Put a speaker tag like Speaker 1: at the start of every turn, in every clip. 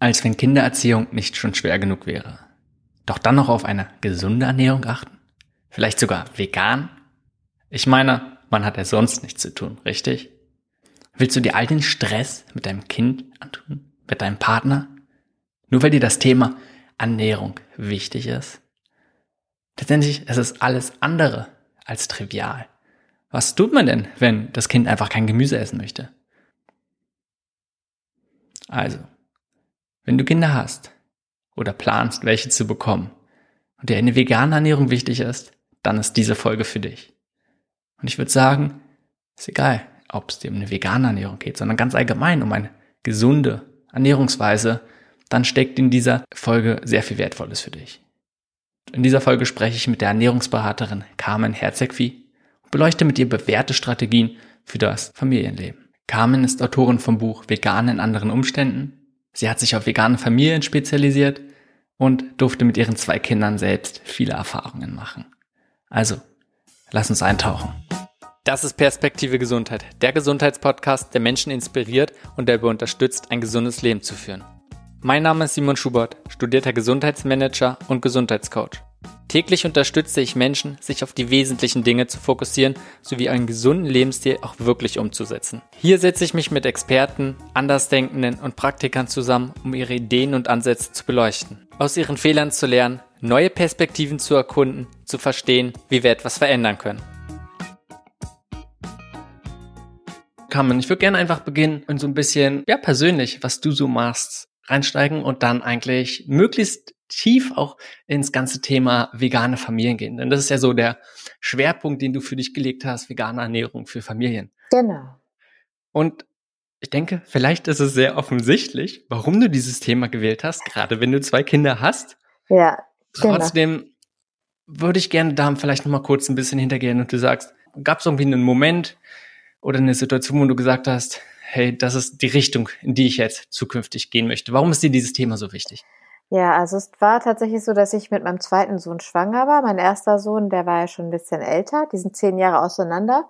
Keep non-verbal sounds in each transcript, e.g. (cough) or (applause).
Speaker 1: Als wenn Kindererziehung nicht schon schwer genug wäre. Doch dann noch auf eine gesunde Ernährung achten? Vielleicht sogar vegan? Ich meine, man hat ja sonst nichts zu tun, richtig? Willst du dir all den Stress mit deinem Kind antun? Mit deinem Partner? Nur weil dir das Thema Ernährung wichtig ist? Letztendlich ist es alles andere als trivial. Was tut man denn, wenn das Kind einfach kein Gemüse essen möchte? Also, wenn du Kinder hast oder planst, welche zu bekommen und dir eine vegane Ernährung wichtig ist, dann ist diese Folge für dich. Und ich würde sagen, ist egal, ob es dir um eine vegane Ernährung geht, sondern ganz allgemein um eine gesunde Ernährungsweise, dann steckt in dieser Folge sehr viel Wertvolles für dich. In dieser Folge spreche ich mit der Ernährungsberaterin Carmen Herzegvi und beleuchte mit ihr bewährte Strategien für das Familienleben. Carmen ist Autorin vom Buch Vegan in anderen Umständen. Sie hat sich auf vegane Familien spezialisiert und durfte mit ihren zwei Kindern selbst viele Erfahrungen machen. Also, lass uns eintauchen. Das ist Perspektive Gesundheit, der Gesundheitspodcast, der Menschen inspiriert und der unterstützt, ein gesundes Leben zu führen. Mein Name ist Simon Schubert, studierter Gesundheitsmanager und Gesundheitscoach. Täglich unterstütze ich Menschen, sich auf die wesentlichen Dinge zu fokussieren sowie einen gesunden Lebensstil auch wirklich umzusetzen. Hier setze ich mich mit Experten, Andersdenkenden und Praktikern zusammen, um ihre Ideen und Ansätze zu beleuchten, aus ihren Fehlern zu lernen, neue Perspektiven zu erkunden, zu verstehen, wie wir etwas verändern können. Carmen, ich würde gerne einfach beginnen und so ein bisschen, ja, persönlich, was du so machst, reinsteigen und dann eigentlich möglichst tief auch ins ganze Thema vegane Familien gehen. Denn das ist ja so der Schwerpunkt, den du für dich gelegt hast, vegane Ernährung für Familien.
Speaker 2: Genau.
Speaker 1: Und ich denke, vielleicht ist es sehr offensichtlich, warum du dieses Thema gewählt hast, gerade wenn du zwei Kinder hast.
Speaker 2: Ja.
Speaker 1: Genau. Trotzdem würde ich gerne da vielleicht noch mal kurz ein bisschen hintergehen und du sagst, gab es irgendwie einen Moment oder eine Situation, wo du gesagt hast, hey, das ist die Richtung, in die ich jetzt zukünftig gehen möchte. Warum ist dir dieses Thema so wichtig?
Speaker 2: Ja, also es war tatsächlich so, dass ich mit meinem zweiten Sohn schwanger war. Mein erster Sohn, der war ja schon ein bisschen älter, die sind zehn Jahre auseinander.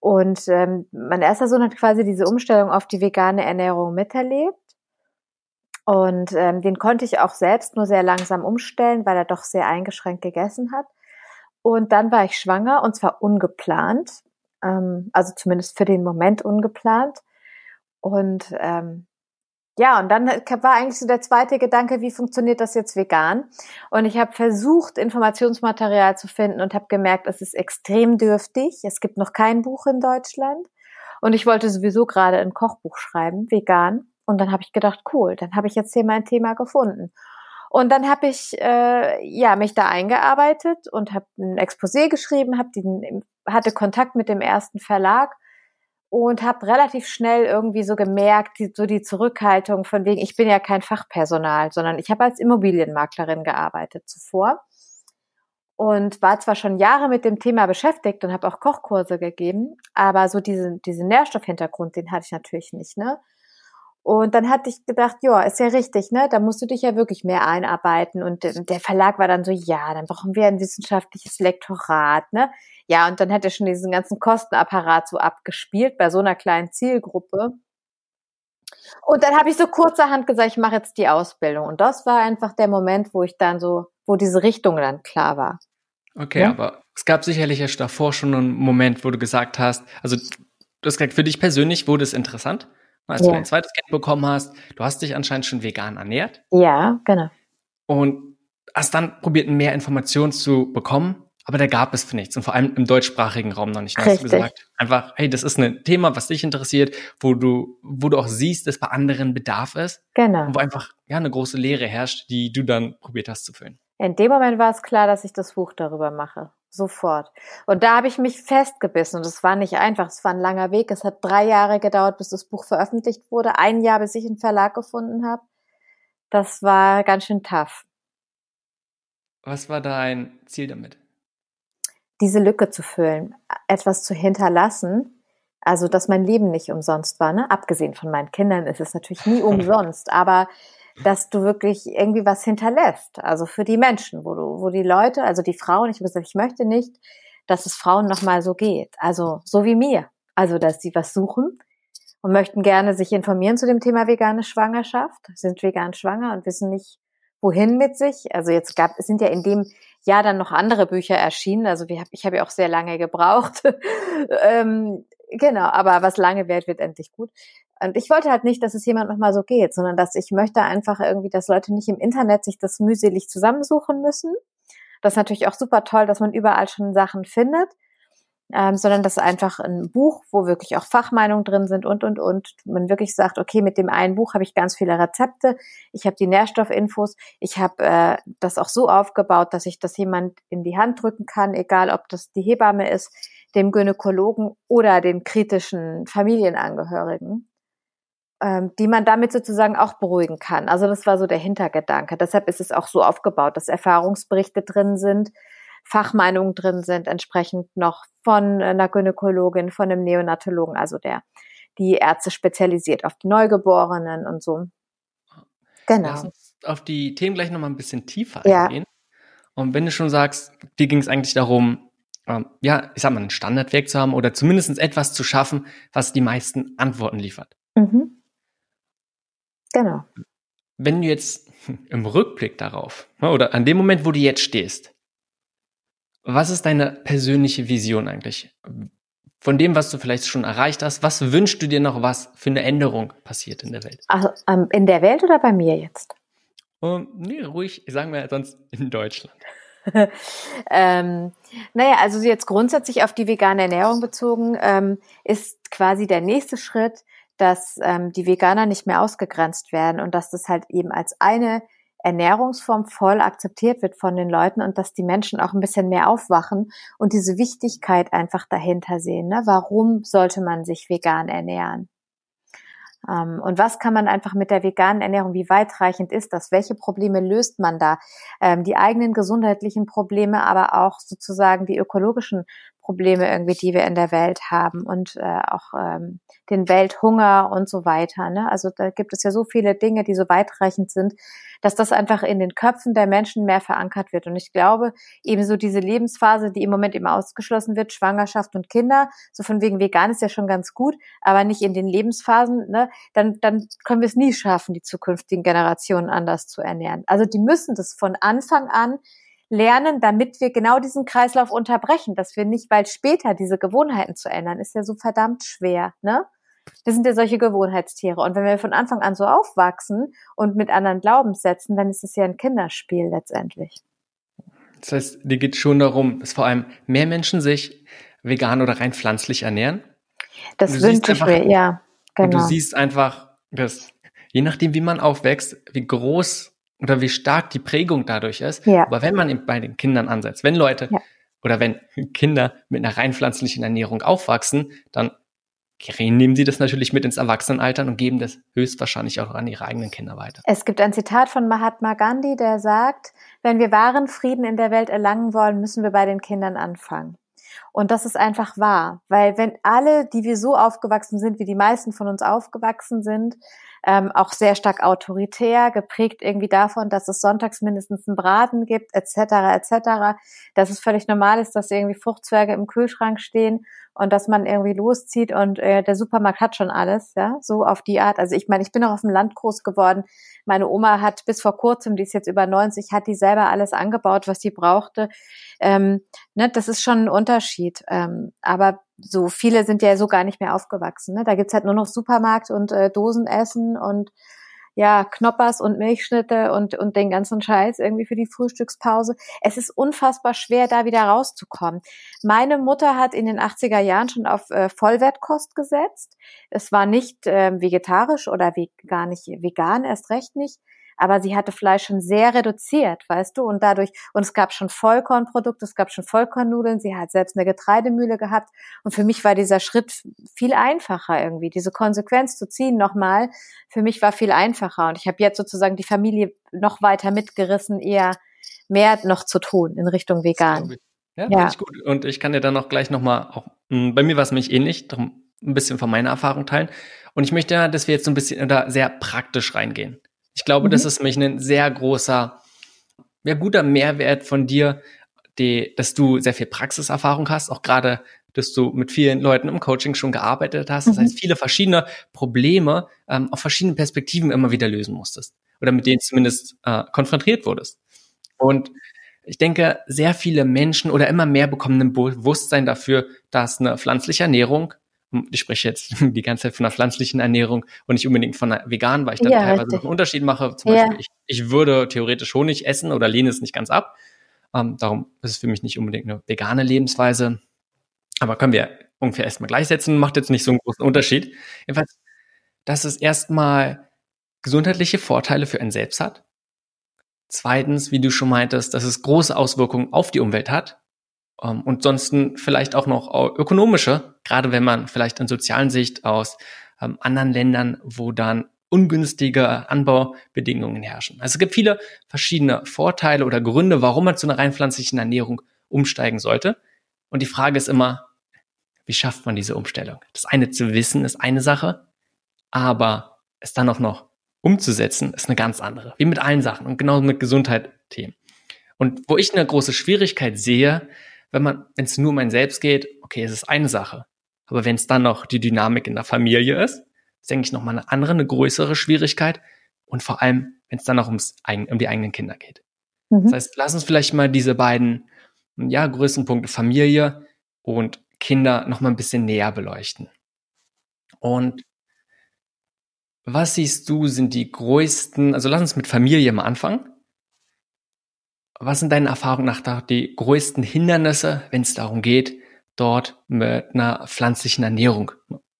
Speaker 2: Und ähm, mein erster Sohn hat quasi diese Umstellung auf die vegane Ernährung miterlebt. Und ähm, den konnte ich auch selbst nur sehr langsam umstellen, weil er doch sehr eingeschränkt gegessen hat. Und dann war ich schwanger und zwar ungeplant, ähm, also zumindest für den Moment ungeplant. Und ähm, ja, und dann war eigentlich so der zweite Gedanke, wie funktioniert das jetzt vegan? Und ich habe versucht, Informationsmaterial zu finden und habe gemerkt, es ist extrem dürftig. Es gibt noch kein Buch in Deutschland. Und ich wollte sowieso gerade ein Kochbuch schreiben, vegan. Und dann habe ich gedacht, cool, dann habe ich jetzt hier mein Thema gefunden. Und dann habe ich äh, ja mich da eingearbeitet und habe ein Exposé geschrieben, hab den, hatte Kontakt mit dem ersten Verlag und habe relativ schnell irgendwie so gemerkt, die, so die Zurückhaltung von wegen, ich bin ja kein Fachpersonal, sondern ich habe als Immobilienmaklerin gearbeitet zuvor und war zwar schon Jahre mit dem Thema beschäftigt und habe auch Kochkurse gegeben, aber so diesen, diesen Nährstoffhintergrund, den hatte ich natürlich nicht, ne? Und dann hatte ich gedacht, ja, ist ja richtig, ne? Da musst du dich ja wirklich mehr einarbeiten. Und der Verlag war dann so, ja, dann brauchen wir ein wissenschaftliches Lektorat, ne? Ja, und dann hat er schon diesen ganzen Kostenapparat so abgespielt bei so einer kleinen Zielgruppe. Und dann habe ich so kurzerhand gesagt, ich mache jetzt die Ausbildung. Und das war einfach der Moment, wo ich dann so, wo diese Richtung dann klar war.
Speaker 1: Okay, ja? aber es gab sicherlich ja davor schon einen Moment, wo du gesagt hast, also das für dich persönlich wurde es interessant, als ja. du dein zweites Kind bekommen hast. Du hast dich anscheinend schon vegan ernährt.
Speaker 2: Ja, genau.
Speaker 1: Und hast dann probiert, mehr Informationen zu bekommen aber da gab es nichts und vor allem im deutschsprachigen Raum noch nicht. Hast du gesagt, einfach, hey, das ist ein Thema, was dich interessiert, wo du, wo du auch siehst, dass bei anderen Bedarf ist.
Speaker 2: Genau.
Speaker 1: Und wo einfach, ja, eine große Leere herrscht, die du dann probiert hast zu füllen.
Speaker 2: In dem Moment war es klar, dass ich das Buch darüber mache. Sofort. Und da habe ich mich festgebissen und es war nicht einfach. Es war ein langer Weg. Es hat drei Jahre gedauert, bis das Buch veröffentlicht wurde. Ein Jahr, bis ich einen Verlag gefunden habe. Das war ganz schön tough.
Speaker 1: Was war dein Ziel damit?
Speaker 2: diese Lücke zu füllen, etwas zu hinterlassen, also dass mein Leben nicht umsonst war, ne? Abgesehen von meinen Kindern ist es natürlich nie (laughs) umsonst, aber dass du wirklich irgendwie was hinterlässt, also für die Menschen, wo du, wo die Leute, also die Frauen, ich gesagt, ich möchte nicht, dass es Frauen nochmal so geht, also so wie mir, also dass sie was suchen und möchten gerne sich informieren zu dem Thema vegane Schwangerschaft, sind vegan schwanger und wissen nicht, wohin mit sich. Also jetzt gab, es sind ja in dem Jahr dann noch andere Bücher erschienen. Also wir, ich habe ja auch sehr lange gebraucht. (laughs) ähm, genau, aber was lange währt, wird endlich gut. Und ich wollte halt nicht, dass es jemand nochmal so geht, sondern dass ich möchte einfach irgendwie, dass Leute nicht im Internet sich das mühselig zusammensuchen müssen. Das ist natürlich auch super toll, dass man überall schon Sachen findet ähm, sondern das ist einfach ein Buch, wo wirklich auch Fachmeinungen drin sind und, und, und. Man wirklich sagt, okay, mit dem einen Buch habe ich ganz viele Rezepte, ich habe die Nährstoffinfos, ich habe äh, das auch so aufgebaut, dass ich das jemand in die Hand drücken kann, egal ob das die Hebamme ist, dem Gynäkologen oder den kritischen Familienangehörigen, ähm, die man damit sozusagen auch beruhigen kann. Also das war so der Hintergedanke. Deshalb ist es auch so aufgebaut, dass Erfahrungsberichte drin sind, Fachmeinungen drin sind, entsprechend noch von einer Gynäkologin, von einem Neonatologen, also der die Ärzte spezialisiert auf die Neugeborenen und so.
Speaker 1: Genau. Lass uns auf die Themen gleich nochmal ein bisschen tiefer eingehen. Ja. Und wenn du schon sagst, dir ging es eigentlich darum, ähm, ja, ich sag mal, ein Standardwerk zu haben oder zumindest etwas zu schaffen, was die meisten Antworten liefert. Mhm.
Speaker 2: Genau.
Speaker 1: Wenn du jetzt (laughs) im Rückblick darauf, ne, oder an dem Moment, wo du jetzt stehst, was ist deine persönliche Vision eigentlich? Von dem, was du vielleicht schon erreicht hast, was wünschst du dir noch, was für eine Änderung passiert in der Welt?
Speaker 2: Also, ähm, in der Welt oder bei mir jetzt?
Speaker 1: Um, nee, ruhig, sagen wir sonst in Deutschland. (laughs)
Speaker 2: ähm, naja, also jetzt grundsätzlich auf die vegane Ernährung bezogen, ähm, ist quasi der nächste Schritt, dass ähm, die Veganer nicht mehr ausgegrenzt werden und dass das halt eben als eine Ernährungsform voll akzeptiert wird von den Leuten und dass die Menschen auch ein bisschen mehr aufwachen und diese Wichtigkeit einfach dahinter sehen. Ne? Warum sollte man sich vegan ernähren? Ähm, und was kann man einfach mit der veganen Ernährung, wie weitreichend ist das? Welche Probleme löst man da? Ähm, die eigenen gesundheitlichen Probleme, aber auch sozusagen die ökologischen Probleme irgendwie, die wir in der Welt haben und äh, auch ähm, den Welthunger und so weiter. Ne? Also da gibt es ja so viele Dinge, die so weitreichend sind, dass das einfach in den Köpfen der Menschen mehr verankert wird. Und ich glaube, ebenso diese Lebensphase, die im Moment eben ausgeschlossen wird, Schwangerschaft und Kinder, so von wegen vegan ist ja schon ganz gut, aber nicht in den Lebensphasen, ne, dann, dann können wir es nie schaffen, die zukünftigen Generationen anders zu ernähren. Also die müssen das von Anfang an lernen, damit wir genau diesen Kreislauf unterbrechen, dass wir nicht, weil später diese Gewohnheiten zu ändern, ist ja so verdammt schwer, ne? Wir sind ja solche Gewohnheitstiere. Und wenn wir von Anfang an so aufwachsen und mit anderen Glaubenssätzen, dann ist es ja ein Kinderspiel letztendlich.
Speaker 1: Das heißt, dir geht schon darum, dass vor allem mehr Menschen sich vegan oder rein pflanzlich ernähren.
Speaker 2: Das wünsche ich mir, ja.
Speaker 1: Genau. Und du genau. siehst einfach, dass je nachdem, wie man aufwächst, wie groß oder wie stark die Prägung dadurch ist. Ja. Aber wenn man bei den Kindern ansetzt, wenn Leute ja. oder wenn Kinder mit einer rein pflanzlichen Ernährung aufwachsen, dann nehmen sie das natürlich mit ins Erwachsenenalter und geben das höchstwahrscheinlich auch an ihre eigenen Kinder weiter.
Speaker 2: Es gibt ein Zitat von Mahatma Gandhi, der sagt, wenn wir wahren Frieden in der Welt erlangen wollen, müssen wir bei den Kindern anfangen. Und das ist einfach wahr, weil wenn alle, die wir so aufgewachsen sind, wie die meisten von uns aufgewachsen sind, ähm, auch sehr stark autoritär, geprägt irgendwie davon, dass es sonntags mindestens einen Braten gibt, etc., etc., dass es völlig normal ist, dass irgendwie Fruchtzwerge im Kühlschrank stehen und dass man irgendwie loszieht und äh, der Supermarkt hat schon alles, ja, so auf die Art. Also ich meine, ich bin auch auf dem Land groß geworden. Meine Oma hat bis vor kurzem, die ist jetzt über 90, hat die selber alles angebaut, was sie brauchte. Ähm, ne, das ist schon ein Unterschied. Ähm, aber so viele sind ja so gar nicht mehr aufgewachsen. Ne? Da gibt's halt nur noch Supermarkt und äh, Dosenessen und ja, Knoppers und Milchschnitte und, und den ganzen Scheiß irgendwie für die Frühstückspause. Es ist unfassbar schwer, da wieder rauszukommen. Meine Mutter hat in den 80er Jahren schon auf äh, Vollwertkost gesetzt. Es war nicht äh, vegetarisch oder wie, gar nicht vegan, erst recht nicht aber sie hatte Fleisch schon sehr reduziert, weißt du, und dadurch, und es gab schon Vollkornprodukte, es gab schon Vollkornnudeln, sie hat selbst eine Getreidemühle gehabt und für mich war dieser Schritt viel einfacher irgendwie, diese Konsequenz zu ziehen nochmal, für mich war viel einfacher und ich habe jetzt sozusagen die Familie noch weiter mitgerissen, eher mehr noch zu tun in Richtung vegan.
Speaker 1: Ja, ja. Ich gut. Und ich kann dir dann noch gleich nochmal, auch, hm, bei mir war es nämlich ähnlich, darum ein bisschen von meiner Erfahrung teilen. Und ich möchte ja, dass wir jetzt so ein bisschen da sehr praktisch reingehen. Ich glaube, mhm. das ist nämlich ein sehr großer, ja, guter Mehrwert von dir, die, dass du sehr viel Praxiserfahrung hast, auch gerade dass du mit vielen Leuten im Coaching schon gearbeitet hast. Das mhm. heißt, viele verschiedene Probleme ähm, auf verschiedenen Perspektiven immer wieder lösen musstest oder mit denen zumindest äh, konfrontiert wurdest. Und ich denke, sehr viele Menschen oder immer mehr bekommen ein Bewusstsein dafür, dass eine pflanzliche Ernährung ich spreche jetzt (laughs) die ganze Zeit von einer pflanzlichen Ernährung und nicht unbedingt von einer veganen, weil ich da ja, teilweise richtig. noch einen Unterschied mache. Zum ja. Beispiel, ich, ich würde theoretisch Honig essen oder lehne es nicht ganz ab. Ähm, darum ist es für mich nicht unbedingt eine vegane Lebensweise. Aber können wir ungefähr erstmal gleichsetzen, macht jetzt nicht so einen großen Unterschied. Jedenfalls, dass es erstmal gesundheitliche Vorteile für einen selbst hat. Zweitens, wie du schon meintest, dass es große Auswirkungen auf die Umwelt hat. Um, ähm, und sonst vielleicht auch noch ökonomische, gerade wenn man vielleicht in sozialen Sicht aus ähm, anderen Ländern, wo dann ungünstige Anbaubedingungen herrschen. Also es gibt viele verschiedene Vorteile oder Gründe, warum man zu einer rein pflanzlichen Ernährung umsteigen sollte. Und die Frage ist immer, wie schafft man diese Umstellung? Das eine zu wissen ist eine Sache, aber es dann auch noch umzusetzen ist eine ganz andere. Wie mit allen Sachen und genau mit Gesundheit-Themen. Und wo ich eine große Schwierigkeit sehe, wenn man, wenn es nur um ein Selbst geht, okay, es ist eine Sache. Aber wenn es dann noch die Dynamik in der Familie ist, ist, denke ich, nochmal eine andere, eine größere Schwierigkeit. Und vor allem, wenn es dann noch ums, um die eigenen Kinder geht. Mhm. Das heißt, lass uns vielleicht mal diese beiden, ja, größten Punkte Familie und Kinder nochmal ein bisschen näher beleuchten. Und was siehst du, sind die größten, also lass uns mit Familie mal anfangen. Was sind deine Erfahrungen nach die größten Hindernisse, wenn es darum geht, dort mit einer pflanzlichen Ernährung,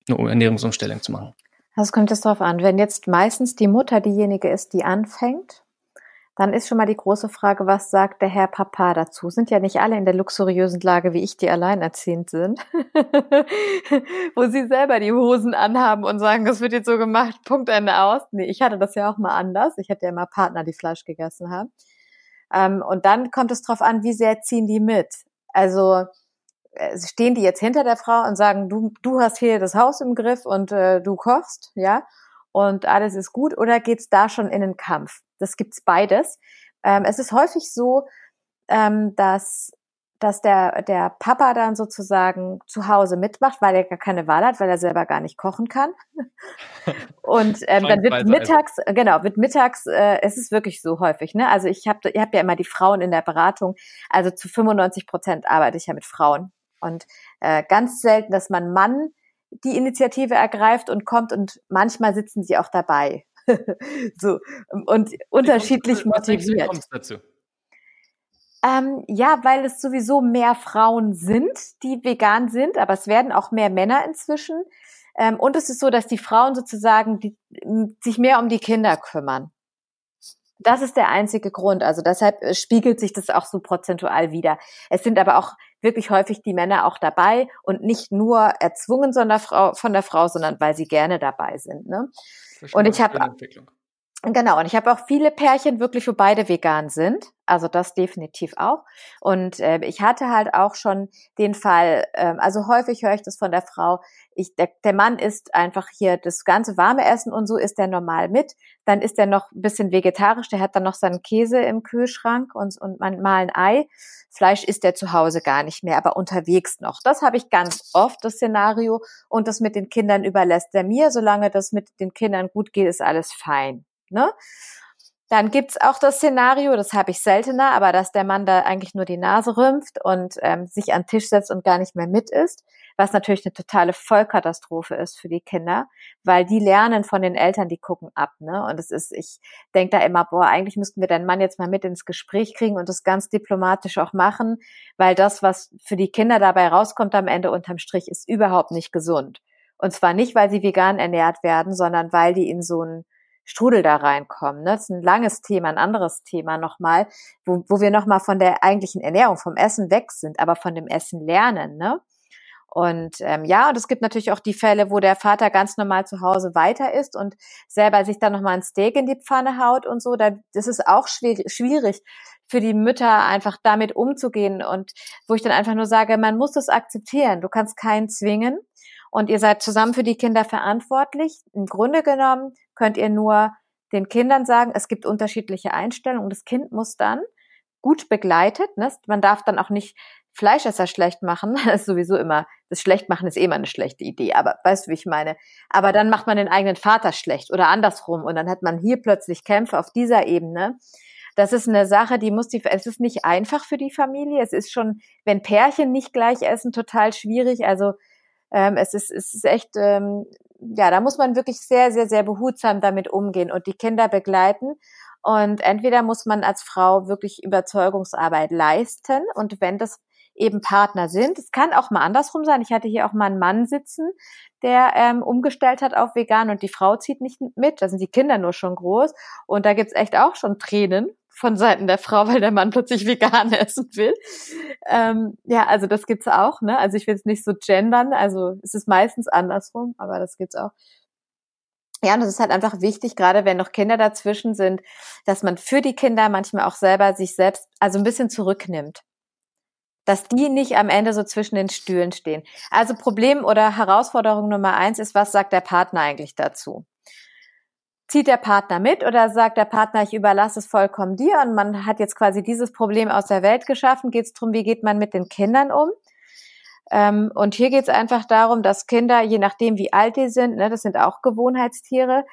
Speaker 1: eine Ernährungsumstellung zu machen?
Speaker 2: Das kommt es darauf an. Wenn jetzt meistens die Mutter diejenige ist, die anfängt, dann ist schon mal die große Frage, was sagt der Herr Papa dazu? Sind ja nicht alle in der luxuriösen Lage, wie ich, die alleinerziehend sind, (laughs) wo sie selber die Hosen anhaben und sagen, das wird jetzt so gemacht, Punkt Ende aus. Nee, ich hatte das ja auch mal anders. Ich hatte ja immer Partner, die Fleisch gegessen haben. Ähm, und dann kommt es darauf an, wie sehr ziehen die mit. Also äh, stehen die jetzt hinter der Frau und sagen, du, du hast hier das Haus im Griff und äh, du kochst, ja, und alles ist gut, oder geht's da schon in den Kampf? Das gibt's beides. Ähm, es ist häufig so, ähm, dass dass der, der Papa dann sozusagen zu Hause mitmacht, weil er gar keine Wahl hat, weil er selber gar nicht kochen kann. (laughs) Und ähm, dann wird mittags, genau, wird mittags, äh, es ist wirklich so häufig, ne? Also ich habe ihr habt ja immer die Frauen in der Beratung, also zu 95 Prozent arbeite ich ja mit Frauen. Und äh, ganz selten, dass man Mann die Initiative ergreift und kommt und manchmal sitzen sie auch dabei. (laughs) so und unterschiedlich motiviert. Wie kommst du dazu? Ähm, ja, weil es sowieso mehr Frauen sind, die vegan sind, aber es werden auch mehr Männer inzwischen. Ähm, und es ist so, dass die Frauen sozusagen die, sich mehr um die Kinder kümmern. Das ist der einzige Grund. Also deshalb äh, spiegelt sich das auch so prozentual wieder. Es sind aber auch wirklich häufig die Männer auch dabei und nicht nur erzwungen von der Frau, von der Frau sondern weil sie gerne dabei sind. Ne? Und ich habe Genau, und ich habe auch viele Pärchen wirklich, wo beide vegan sind. Also das definitiv auch. Und äh, ich hatte halt auch schon den Fall, äh, also häufig höre ich das von der Frau, ich, der, der Mann isst einfach hier das ganze warme Essen und so ist er normal mit. Dann ist er noch ein bisschen vegetarisch, der hat dann noch seinen Käse im Kühlschrank und, und mal ein Ei. Fleisch isst er zu Hause gar nicht mehr, aber unterwegs noch. Das habe ich ganz oft, das Szenario. Und das mit den Kindern überlässt er mir. Solange das mit den Kindern gut geht, ist alles fein. Ne? Dann gibt's auch das Szenario, das habe ich seltener, aber dass der Mann da eigentlich nur die Nase rümpft und ähm, sich an den Tisch setzt und gar nicht mehr mit isst, was natürlich eine totale Vollkatastrophe ist für die Kinder, weil die lernen von den Eltern, die gucken ab. Ne? Und es ist, ich denke da immer, boah, eigentlich müssten wir den Mann jetzt mal mit ins Gespräch kriegen und das ganz diplomatisch auch machen, weil das, was für die Kinder dabei rauskommt am Ende unterm Strich, ist überhaupt nicht gesund. Und zwar nicht, weil sie vegan ernährt werden, sondern weil die in so ein Strudel da reinkommen. Ne? Das ist ein langes Thema, ein anderes Thema nochmal, wo, wo wir nochmal von der eigentlichen Ernährung, vom Essen weg sind, aber von dem Essen lernen. Ne? Und ähm, ja, und es gibt natürlich auch die Fälle, wo der Vater ganz normal zu Hause weiter ist und selber sich dann nochmal ein Steak in die Pfanne haut und so. Da, das ist auch schwierig, schwierig für die Mütter einfach damit umzugehen und wo ich dann einfach nur sage, man muss das akzeptieren. Du kannst keinen zwingen und ihr seid zusammen für die Kinder verantwortlich. Im Grunde genommen könnt ihr nur den Kindern sagen, es gibt unterschiedliche Einstellungen das Kind muss dann gut begleitet, ne? man darf dann auch nicht Fleischesser schlecht machen, (laughs) das ist sowieso immer, das Schlechtmachen ist eh immer eine schlechte Idee, aber weißt du, wie ich meine? Aber dann macht man den eigenen Vater schlecht oder andersrum und dann hat man hier plötzlich Kämpfe auf dieser Ebene. Das ist eine Sache, die muss die, es ist nicht einfach für die Familie. Es ist schon, wenn Pärchen nicht gleich essen, total schwierig. Also ähm, es ist, es ist echt, ähm, ja, da muss man wirklich sehr, sehr, sehr behutsam damit umgehen und die Kinder begleiten. Und entweder muss man als Frau wirklich Überzeugungsarbeit leisten und wenn das eben Partner sind. Es kann auch mal andersrum sein. Ich hatte hier auch mal einen Mann sitzen, der ähm, umgestellt hat auf vegan und die Frau zieht nicht mit. Da sind die Kinder nur schon groß. Und da gibt's echt auch schon Tränen von Seiten der Frau, weil der Mann plötzlich vegan essen will. Ähm, ja, also das gibt's auch. Ne? Also ich will es nicht so gendern. Also es ist meistens andersrum, aber das gibt's auch. Ja, und das ist halt einfach wichtig, gerade wenn noch Kinder dazwischen sind, dass man für die Kinder manchmal auch selber sich selbst also ein bisschen zurücknimmt dass die nicht am Ende so zwischen den Stühlen stehen. Also Problem oder Herausforderung Nummer eins ist, was sagt der Partner eigentlich dazu? Zieht der Partner mit oder sagt der Partner, ich überlasse es vollkommen dir und man hat jetzt quasi dieses Problem aus der Welt geschaffen? Geht es darum, wie geht man mit den Kindern um? Ähm, und hier geht es einfach darum, dass Kinder, je nachdem wie alt die sind, ne, das sind auch Gewohnheitstiere,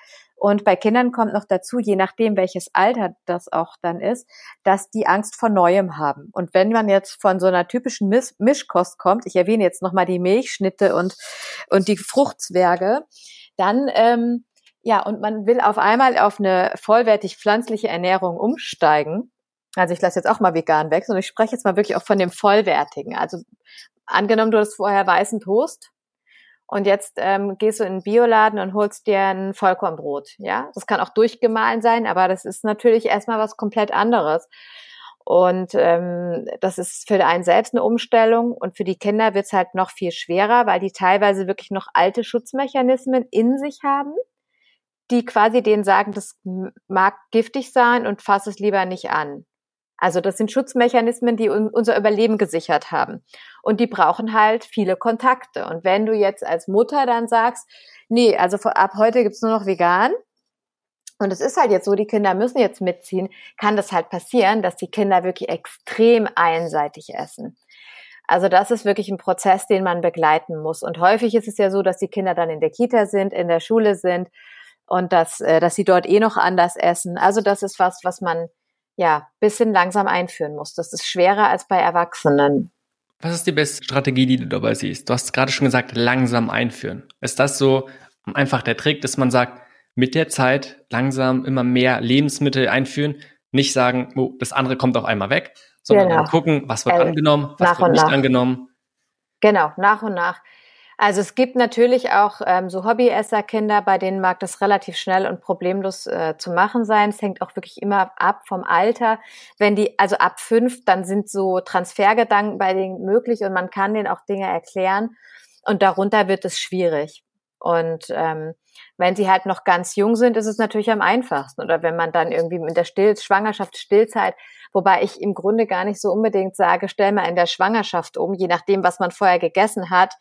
Speaker 2: und bei Kindern kommt noch dazu, je nachdem, welches Alter das auch dann ist, dass die Angst vor Neuem haben. Und wenn man jetzt von so einer typischen Misch Mischkost kommt, ich erwähne jetzt nochmal die Milchschnitte und, und die Fruchtzwerge, dann, ähm, ja, und man will auf einmal auf eine vollwertig pflanzliche Ernährung umsteigen. Also ich lasse jetzt auch mal vegan weg, sondern ich spreche jetzt mal wirklich auch von dem vollwertigen. Also angenommen, du hast vorher weißen Toast und jetzt ähm, gehst du in den Bioladen und holst dir ein Vollkornbrot. Ja, das kann auch durchgemahlen sein, aber das ist natürlich erstmal was komplett anderes. Und ähm, das ist für einen selbst eine Umstellung und für die Kinder wird es halt noch viel schwerer, weil die teilweise wirklich noch alte Schutzmechanismen in sich haben, die quasi denen sagen, das mag giftig sein und fass es lieber nicht an. Also das sind Schutzmechanismen, die unser Überleben gesichert haben. Und die brauchen halt viele Kontakte. Und wenn du jetzt als Mutter dann sagst, nee, also ab heute gibt's nur noch vegan, und es ist halt jetzt so, die Kinder müssen jetzt mitziehen, kann das halt passieren, dass die Kinder wirklich extrem einseitig essen. Also das ist wirklich ein Prozess, den man begleiten muss. Und häufig ist es ja so, dass die Kinder dann in der Kita sind, in der Schule sind und dass, äh, dass sie dort eh noch anders essen. Also das ist was, was man ja, bisschen langsam einführen muss. Das ist schwerer als bei Erwachsenen.
Speaker 1: Was ist die beste Strategie, die du dabei siehst? Du hast gerade schon gesagt, langsam einführen. Ist das so einfach der Trick, dass man sagt, mit der Zeit langsam immer mehr Lebensmittel einführen, nicht sagen, oh, das andere kommt auf einmal weg, sondern genau. gucken, was wird äh, angenommen, was wird nicht nach. angenommen.
Speaker 2: Genau, nach und nach. Also es gibt natürlich auch ähm, so Hobbyesserkinder, bei denen mag das relativ schnell und problemlos äh, zu machen sein. Es hängt auch wirklich immer ab vom Alter. Wenn die, also ab fünf, dann sind so Transfergedanken bei denen möglich und man kann denen auch Dinge erklären. Und darunter wird es schwierig. Und ähm, wenn sie halt noch ganz jung sind, ist es natürlich am einfachsten. Oder wenn man dann irgendwie in der Still Schwangerschaft, Stillzeit, wobei ich im Grunde gar nicht so unbedingt sage, stell mal in der Schwangerschaft um, je nachdem, was man vorher gegessen hat,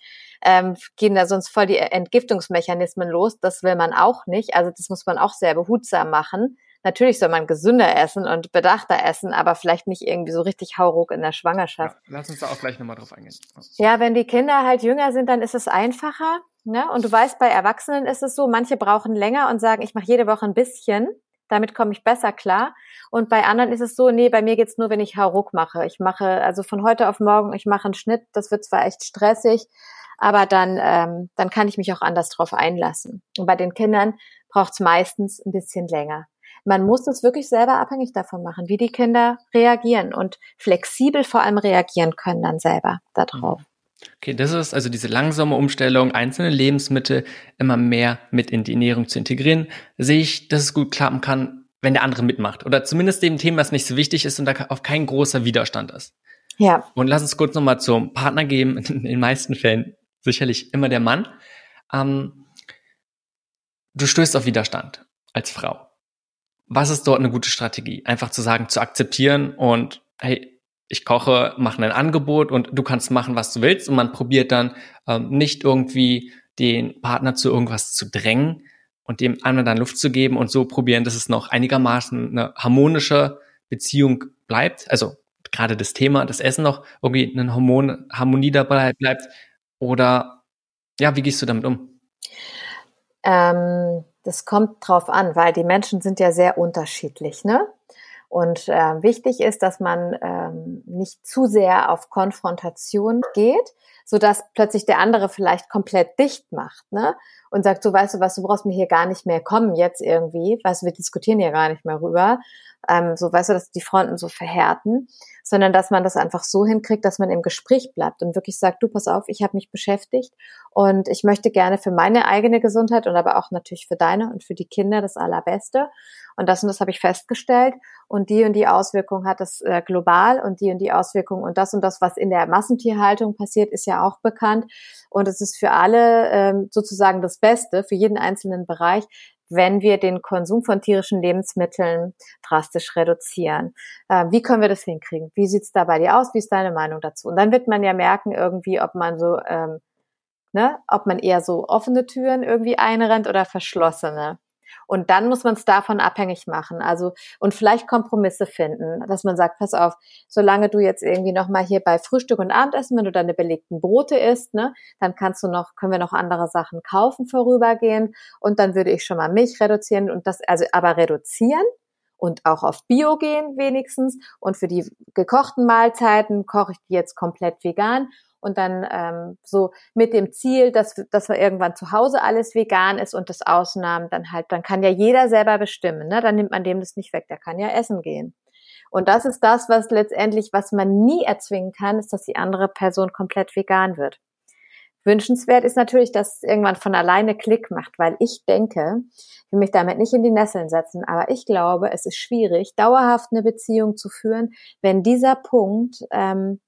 Speaker 2: ähm, gehen da sonst voll die Entgiftungsmechanismen los. Das will man auch nicht. Also das muss man auch sehr behutsam machen. Natürlich soll man gesünder essen und bedachter essen, aber vielleicht nicht irgendwie so richtig hauruck in der Schwangerschaft.
Speaker 1: Ja, lass uns da auch gleich nochmal drauf eingehen.
Speaker 2: Ja, wenn die Kinder halt jünger sind, dann ist es einfacher. Ne? Und du weißt, bei Erwachsenen ist es so, manche brauchen länger und sagen, ich mache jede Woche ein bisschen. Damit komme ich besser klar. Und bei anderen ist es so, nee, bei mir geht's nur, wenn ich Hauruck mache. Ich mache also von heute auf morgen, ich mache einen Schnitt. Das wird zwar echt stressig, aber dann, ähm, dann kann ich mich auch anders drauf einlassen. Und bei den Kindern braucht es meistens ein bisschen länger. Man muss es wirklich selber abhängig davon machen, wie die Kinder reagieren und flexibel vor allem reagieren können dann selber darauf.
Speaker 1: Okay, das ist also diese langsame Umstellung, einzelne Lebensmittel immer mehr mit in die Ernährung zu integrieren, sehe ich, dass es gut klappen kann, wenn der andere mitmacht. Oder zumindest dem Thema, was nicht so wichtig ist und da auch kein großer Widerstand ist.
Speaker 2: Ja.
Speaker 1: Und lass uns kurz nochmal zum Partner geben. (laughs) In den meisten Fällen sicherlich immer der Mann. Ähm, du stößt auf Widerstand als Frau. Was ist dort eine gute Strategie? Einfach zu sagen, zu akzeptieren und hey, ich koche, mache ein Angebot und du kannst machen, was du willst und man probiert dann ähm, nicht irgendwie den Partner zu irgendwas zu drängen und dem anderen dann Luft zu geben und so probieren, dass es noch einigermaßen eine harmonische Beziehung bleibt. Also gerade das Thema, das Essen noch irgendwie eine Hormonharmonie dabei bleibt? Oder ja, wie gehst du damit um?
Speaker 2: Ähm, das kommt drauf an, weil die Menschen sind ja sehr unterschiedlich, ne? Und äh, wichtig ist, dass man ähm, nicht zu sehr auf Konfrontation geht, so dass plötzlich der andere vielleicht komplett dicht macht, ne? Und sagt, so weißt du was, du brauchst mir hier gar nicht mehr kommen jetzt irgendwie, weißt du, wir diskutieren hier gar nicht mehr rüber, ähm, so weißt du, dass die Fronten so verhärten, sondern dass man das einfach so hinkriegt, dass man im Gespräch bleibt und wirklich sagt, du pass auf, ich habe mich beschäftigt und ich möchte gerne für meine eigene Gesundheit und aber auch natürlich für deine und für die Kinder das Allerbeste und das und das habe ich festgestellt und die und die Auswirkung hat es äh, global und die und die Auswirkung und das und das, was in der Massentierhaltung passiert, ist ja auch bekannt und es ist für alle ähm, sozusagen das Beste, für jeden einzelnen Bereich, wenn wir den Konsum von tierischen Lebensmitteln drastisch reduzieren. Äh, wie können wir das hinkriegen? Wie sieht's da bei dir aus? Wie ist deine Meinung dazu? Und dann wird man ja merken irgendwie, ob man so, ähm, ne, ob man eher so offene Türen irgendwie einrennt oder verschlossene. Und dann muss man es davon abhängig machen. Also und vielleicht Kompromisse finden, dass man sagt, pass auf, solange du jetzt irgendwie noch mal hier bei Frühstück und Abendessen, wenn du deine belegten Brote isst, ne, dann kannst du noch, können wir noch andere Sachen kaufen vorübergehend. Und dann würde ich schon mal Milch reduzieren und das, also aber reduzieren und auch auf Bio gehen wenigstens. Und für die gekochten Mahlzeiten koche ich die jetzt komplett vegan und dann ähm, so mit dem Ziel, dass, dass wir irgendwann zu Hause alles vegan ist und das Ausnahmen dann halt, dann kann ja jeder selber bestimmen, ne? Dann nimmt man dem das nicht weg, der kann ja essen gehen. Und das ist das, was letztendlich, was man nie erzwingen kann, ist, dass die andere Person komplett vegan wird. Wünschenswert ist natürlich, dass es irgendwann von alleine Klick macht, weil ich denke, ich will mich damit nicht in die Nesseln setzen, aber ich glaube, es ist schwierig, dauerhaft eine Beziehung zu führen, wenn dieser Punkt ähm,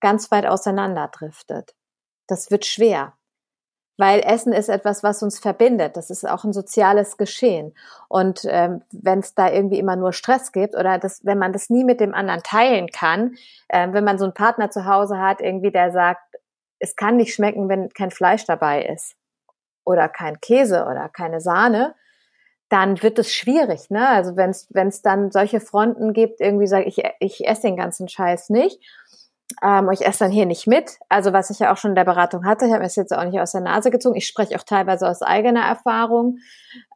Speaker 2: ganz weit auseinanderdriftet. Das wird schwer, weil Essen ist etwas, was uns verbindet. Das ist auch ein soziales Geschehen. Und ähm, wenn es da irgendwie immer nur Stress gibt oder das, wenn man das nie mit dem anderen teilen kann, äh, wenn man so einen Partner zu Hause hat, irgendwie der sagt, es kann nicht schmecken, wenn kein Fleisch dabei ist oder kein Käse oder keine Sahne, dann wird es schwierig, ne? Also wenn es dann solche Fronten gibt, irgendwie sage ich, ich esse den ganzen Scheiß nicht ähm, ich esse dann hier nicht mit. Also was ich ja auch schon in der Beratung hatte, ich habe es jetzt auch nicht aus der Nase gezogen, ich spreche auch teilweise aus eigener Erfahrung,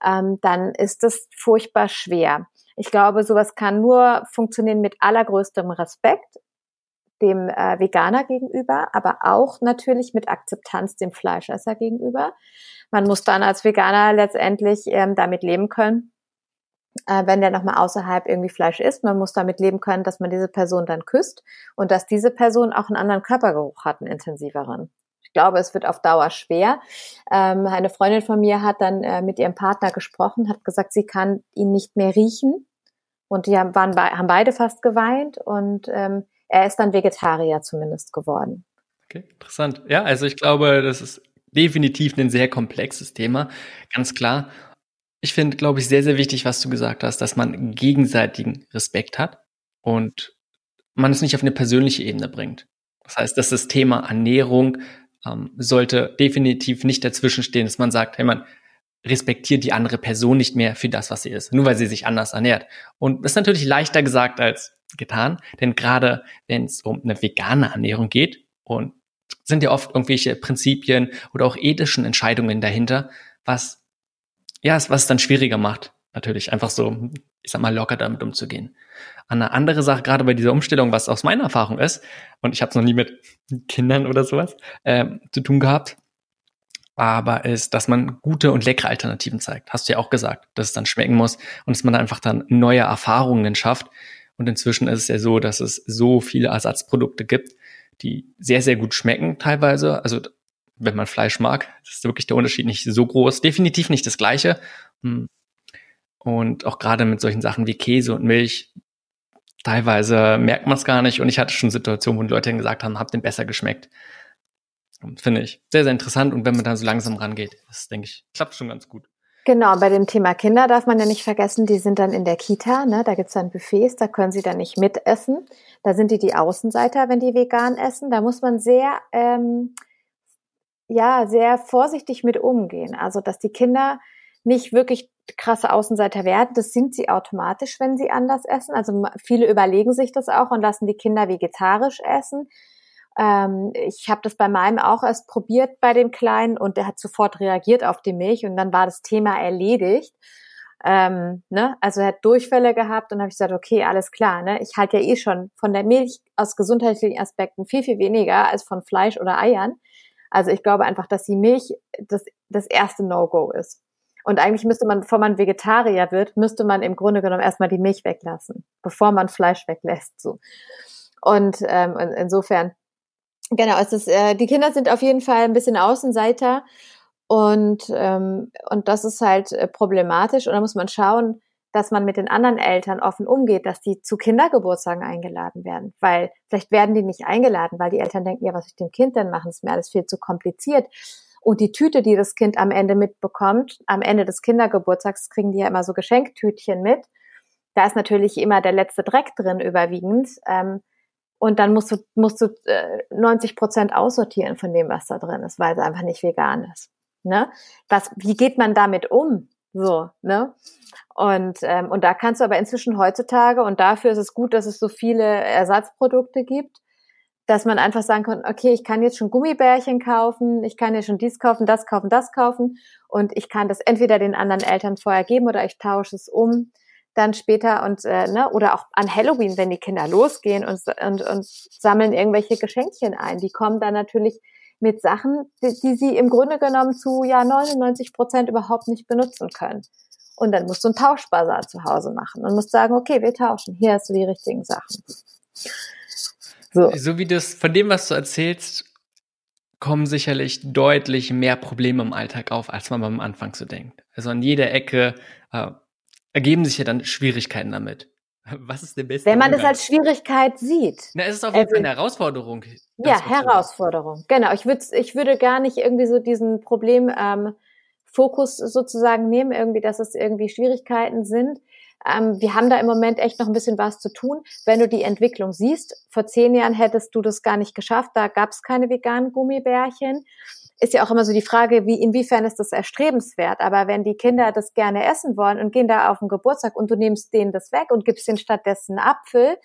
Speaker 2: ähm, dann ist das furchtbar schwer. Ich glaube, sowas kann nur funktionieren mit allergrößtem Respekt dem äh, Veganer gegenüber, aber auch natürlich mit Akzeptanz dem Fleischesser gegenüber. Man muss dann als Veganer letztendlich ähm, damit leben können, äh, wenn der nochmal außerhalb irgendwie Fleisch isst. Man muss damit leben können, dass man diese Person dann küsst und dass diese Person auch einen anderen Körpergeruch hat, einen intensiveren. Ich glaube, es wird auf Dauer schwer. Ähm, eine Freundin von mir hat dann äh, mit ihrem Partner gesprochen, hat gesagt, sie kann ihn nicht mehr riechen. Und die haben, waren, haben beide fast geweint und ähm, er ist dann Vegetarier zumindest geworden.
Speaker 1: Okay, interessant. Ja, also ich glaube, das ist definitiv ein sehr komplexes Thema, ganz klar. Ich finde, glaube ich, sehr, sehr wichtig, was du gesagt hast, dass man gegenseitigen Respekt hat und man es nicht auf eine persönliche Ebene bringt. Das heißt, dass das Thema Ernährung ähm, sollte definitiv nicht dazwischen stehen, dass man sagt, hey, man respektiert die andere Person nicht mehr für das, was sie ist, nur weil sie sich anders ernährt. Und das ist natürlich leichter gesagt als getan, denn gerade wenn es um eine vegane Ernährung geht und sind ja oft irgendwelche Prinzipien oder auch ethischen Entscheidungen dahinter, was ja, was es dann schwieriger macht, natürlich einfach so, ich sag mal, locker damit umzugehen. Eine andere Sache, gerade bei dieser Umstellung, was aus meiner Erfahrung ist, und ich habe es noch nie mit (laughs) Kindern oder sowas äh, zu tun gehabt, aber ist, dass man gute und leckere Alternativen zeigt. Hast du ja auch gesagt, dass es dann schmecken muss und dass man einfach dann neue Erfahrungen schafft. Und inzwischen ist es ja so, dass es so viele Ersatzprodukte gibt, die sehr, sehr gut schmecken teilweise. Also wenn man Fleisch mag. Das ist wirklich der Unterschied nicht so groß. Definitiv nicht das gleiche. Hm. Und auch gerade mit solchen Sachen wie Käse und Milch, teilweise merkt man es gar nicht. Und ich hatte schon Situationen, wo die Leute gesagt haben, habt den besser geschmeckt. Finde ich sehr, sehr interessant. Und wenn man da so langsam rangeht, das denke ich, klappt schon ganz gut.
Speaker 2: Genau, bei dem Thema Kinder darf man ja nicht vergessen, die sind dann in der Kita, ne? da gibt's dann Buffets, da können sie dann nicht mitessen. Da sind die die Außenseiter, wenn die vegan essen. Da muss man sehr ähm, ja sehr vorsichtig mit umgehen. Also dass die Kinder nicht wirklich krasse Außenseiter werden. Das sind sie automatisch, wenn sie anders essen. Also viele überlegen sich das auch und lassen die Kinder vegetarisch essen. Ähm, ich habe das bei meinem auch erst probiert bei dem Kleinen und der hat sofort reagiert auf die Milch und dann war das Thema erledigt. Ähm, ne? Also er hat Durchfälle gehabt und habe ich gesagt, okay, alles klar. Ne? Ich halte ja eh schon von der Milch aus gesundheitlichen Aspekten viel, viel weniger als von Fleisch oder Eiern. Also ich glaube einfach, dass die Milch das, das erste No-Go ist. Und eigentlich müsste man, bevor man Vegetarier wird, müsste man im Grunde genommen erstmal die Milch weglassen, bevor man Fleisch weglässt. So. Und ähm, insofern, genau, es ist, äh, die Kinder sind auf jeden Fall ein bisschen Außenseiter und, ähm, und das ist halt äh, problematisch. Und da muss man schauen, dass man mit den anderen Eltern offen umgeht, dass die zu Kindergeburtstagen eingeladen werden. Weil vielleicht werden die nicht eingeladen, weil die Eltern denken, ja, was ich dem Kind denn machen, ist mir alles viel zu kompliziert. Und die Tüte, die das Kind am Ende mitbekommt, am Ende des Kindergeburtstags kriegen die ja immer so Geschenktütchen mit. Da ist natürlich immer der letzte Dreck drin überwiegend. Ähm, und dann musst du, musst du äh, 90 Prozent aussortieren von dem, was da drin ist, weil es einfach nicht vegan ist. Ne? Was, wie geht man damit um? So, ne? Und, ähm, und da kannst du aber inzwischen heutzutage, und dafür ist es gut, dass es so viele Ersatzprodukte gibt, dass man einfach sagen kann, okay, ich kann jetzt schon Gummibärchen kaufen, ich kann jetzt schon dies kaufen, das kaufen, das kaufen und ich kann das entweder den anderen Eltern vorher geben oder ich tausche es um dann später und äh, ne, oder auch an Halloween, wenn die Kinder losgehen und, und, und sammeln irgendwelche Geschenkchen ein. Die kommen dann natürlich mit Sachen, die, die sie im Grunde genommen zu ja 99 Prozent überhaupt nicht benutzen können. Und dann musst du einen Tauschbasar zu Hause machen und musst sagen, okay, wir tauschen, hier hast du die richtigen Sachen.
Speaker 1: So, so wie das, von dem, was du erzählst, kommen sicherlich deutlich mehr Probleme im Alltag auf, als man am Anfang so denkt. Also an jeder Ecke äh, ergeben sich ja dann Schwierigkeiten damit. Was ist der beste?
Speaker 2: Wenn man Umgang? das als Schwierigkeit sieht.
Speaker 1: Na, es ist auf jeden Fall eine Herausforderung.
Speaker 2: Ja, Herausforderung. Genau. Ich würde, ich würde gar nicht irgendwie so diesen Problem ähm, Fokus sozusagen nehmen, irgendwie, dass es irgendwie Schwierigkeiten sind. Ähm, wir haben da im Moment echt noch ein bisschen was zu tun. Wenn du die Entwicklung siehst, vor zehn Jahren hättest du das gar nicht geschafft, da gab es keine veganen Gummibärchen. Ist ja auch immer so die Frage, wie inwiefern ist das erstrebenswert. Aber wenn die Kinder das gerne essen wollen und gehen da auf den Geburtstag und du nimmst denen das weg und gibst ihnen stattdessen Apfel,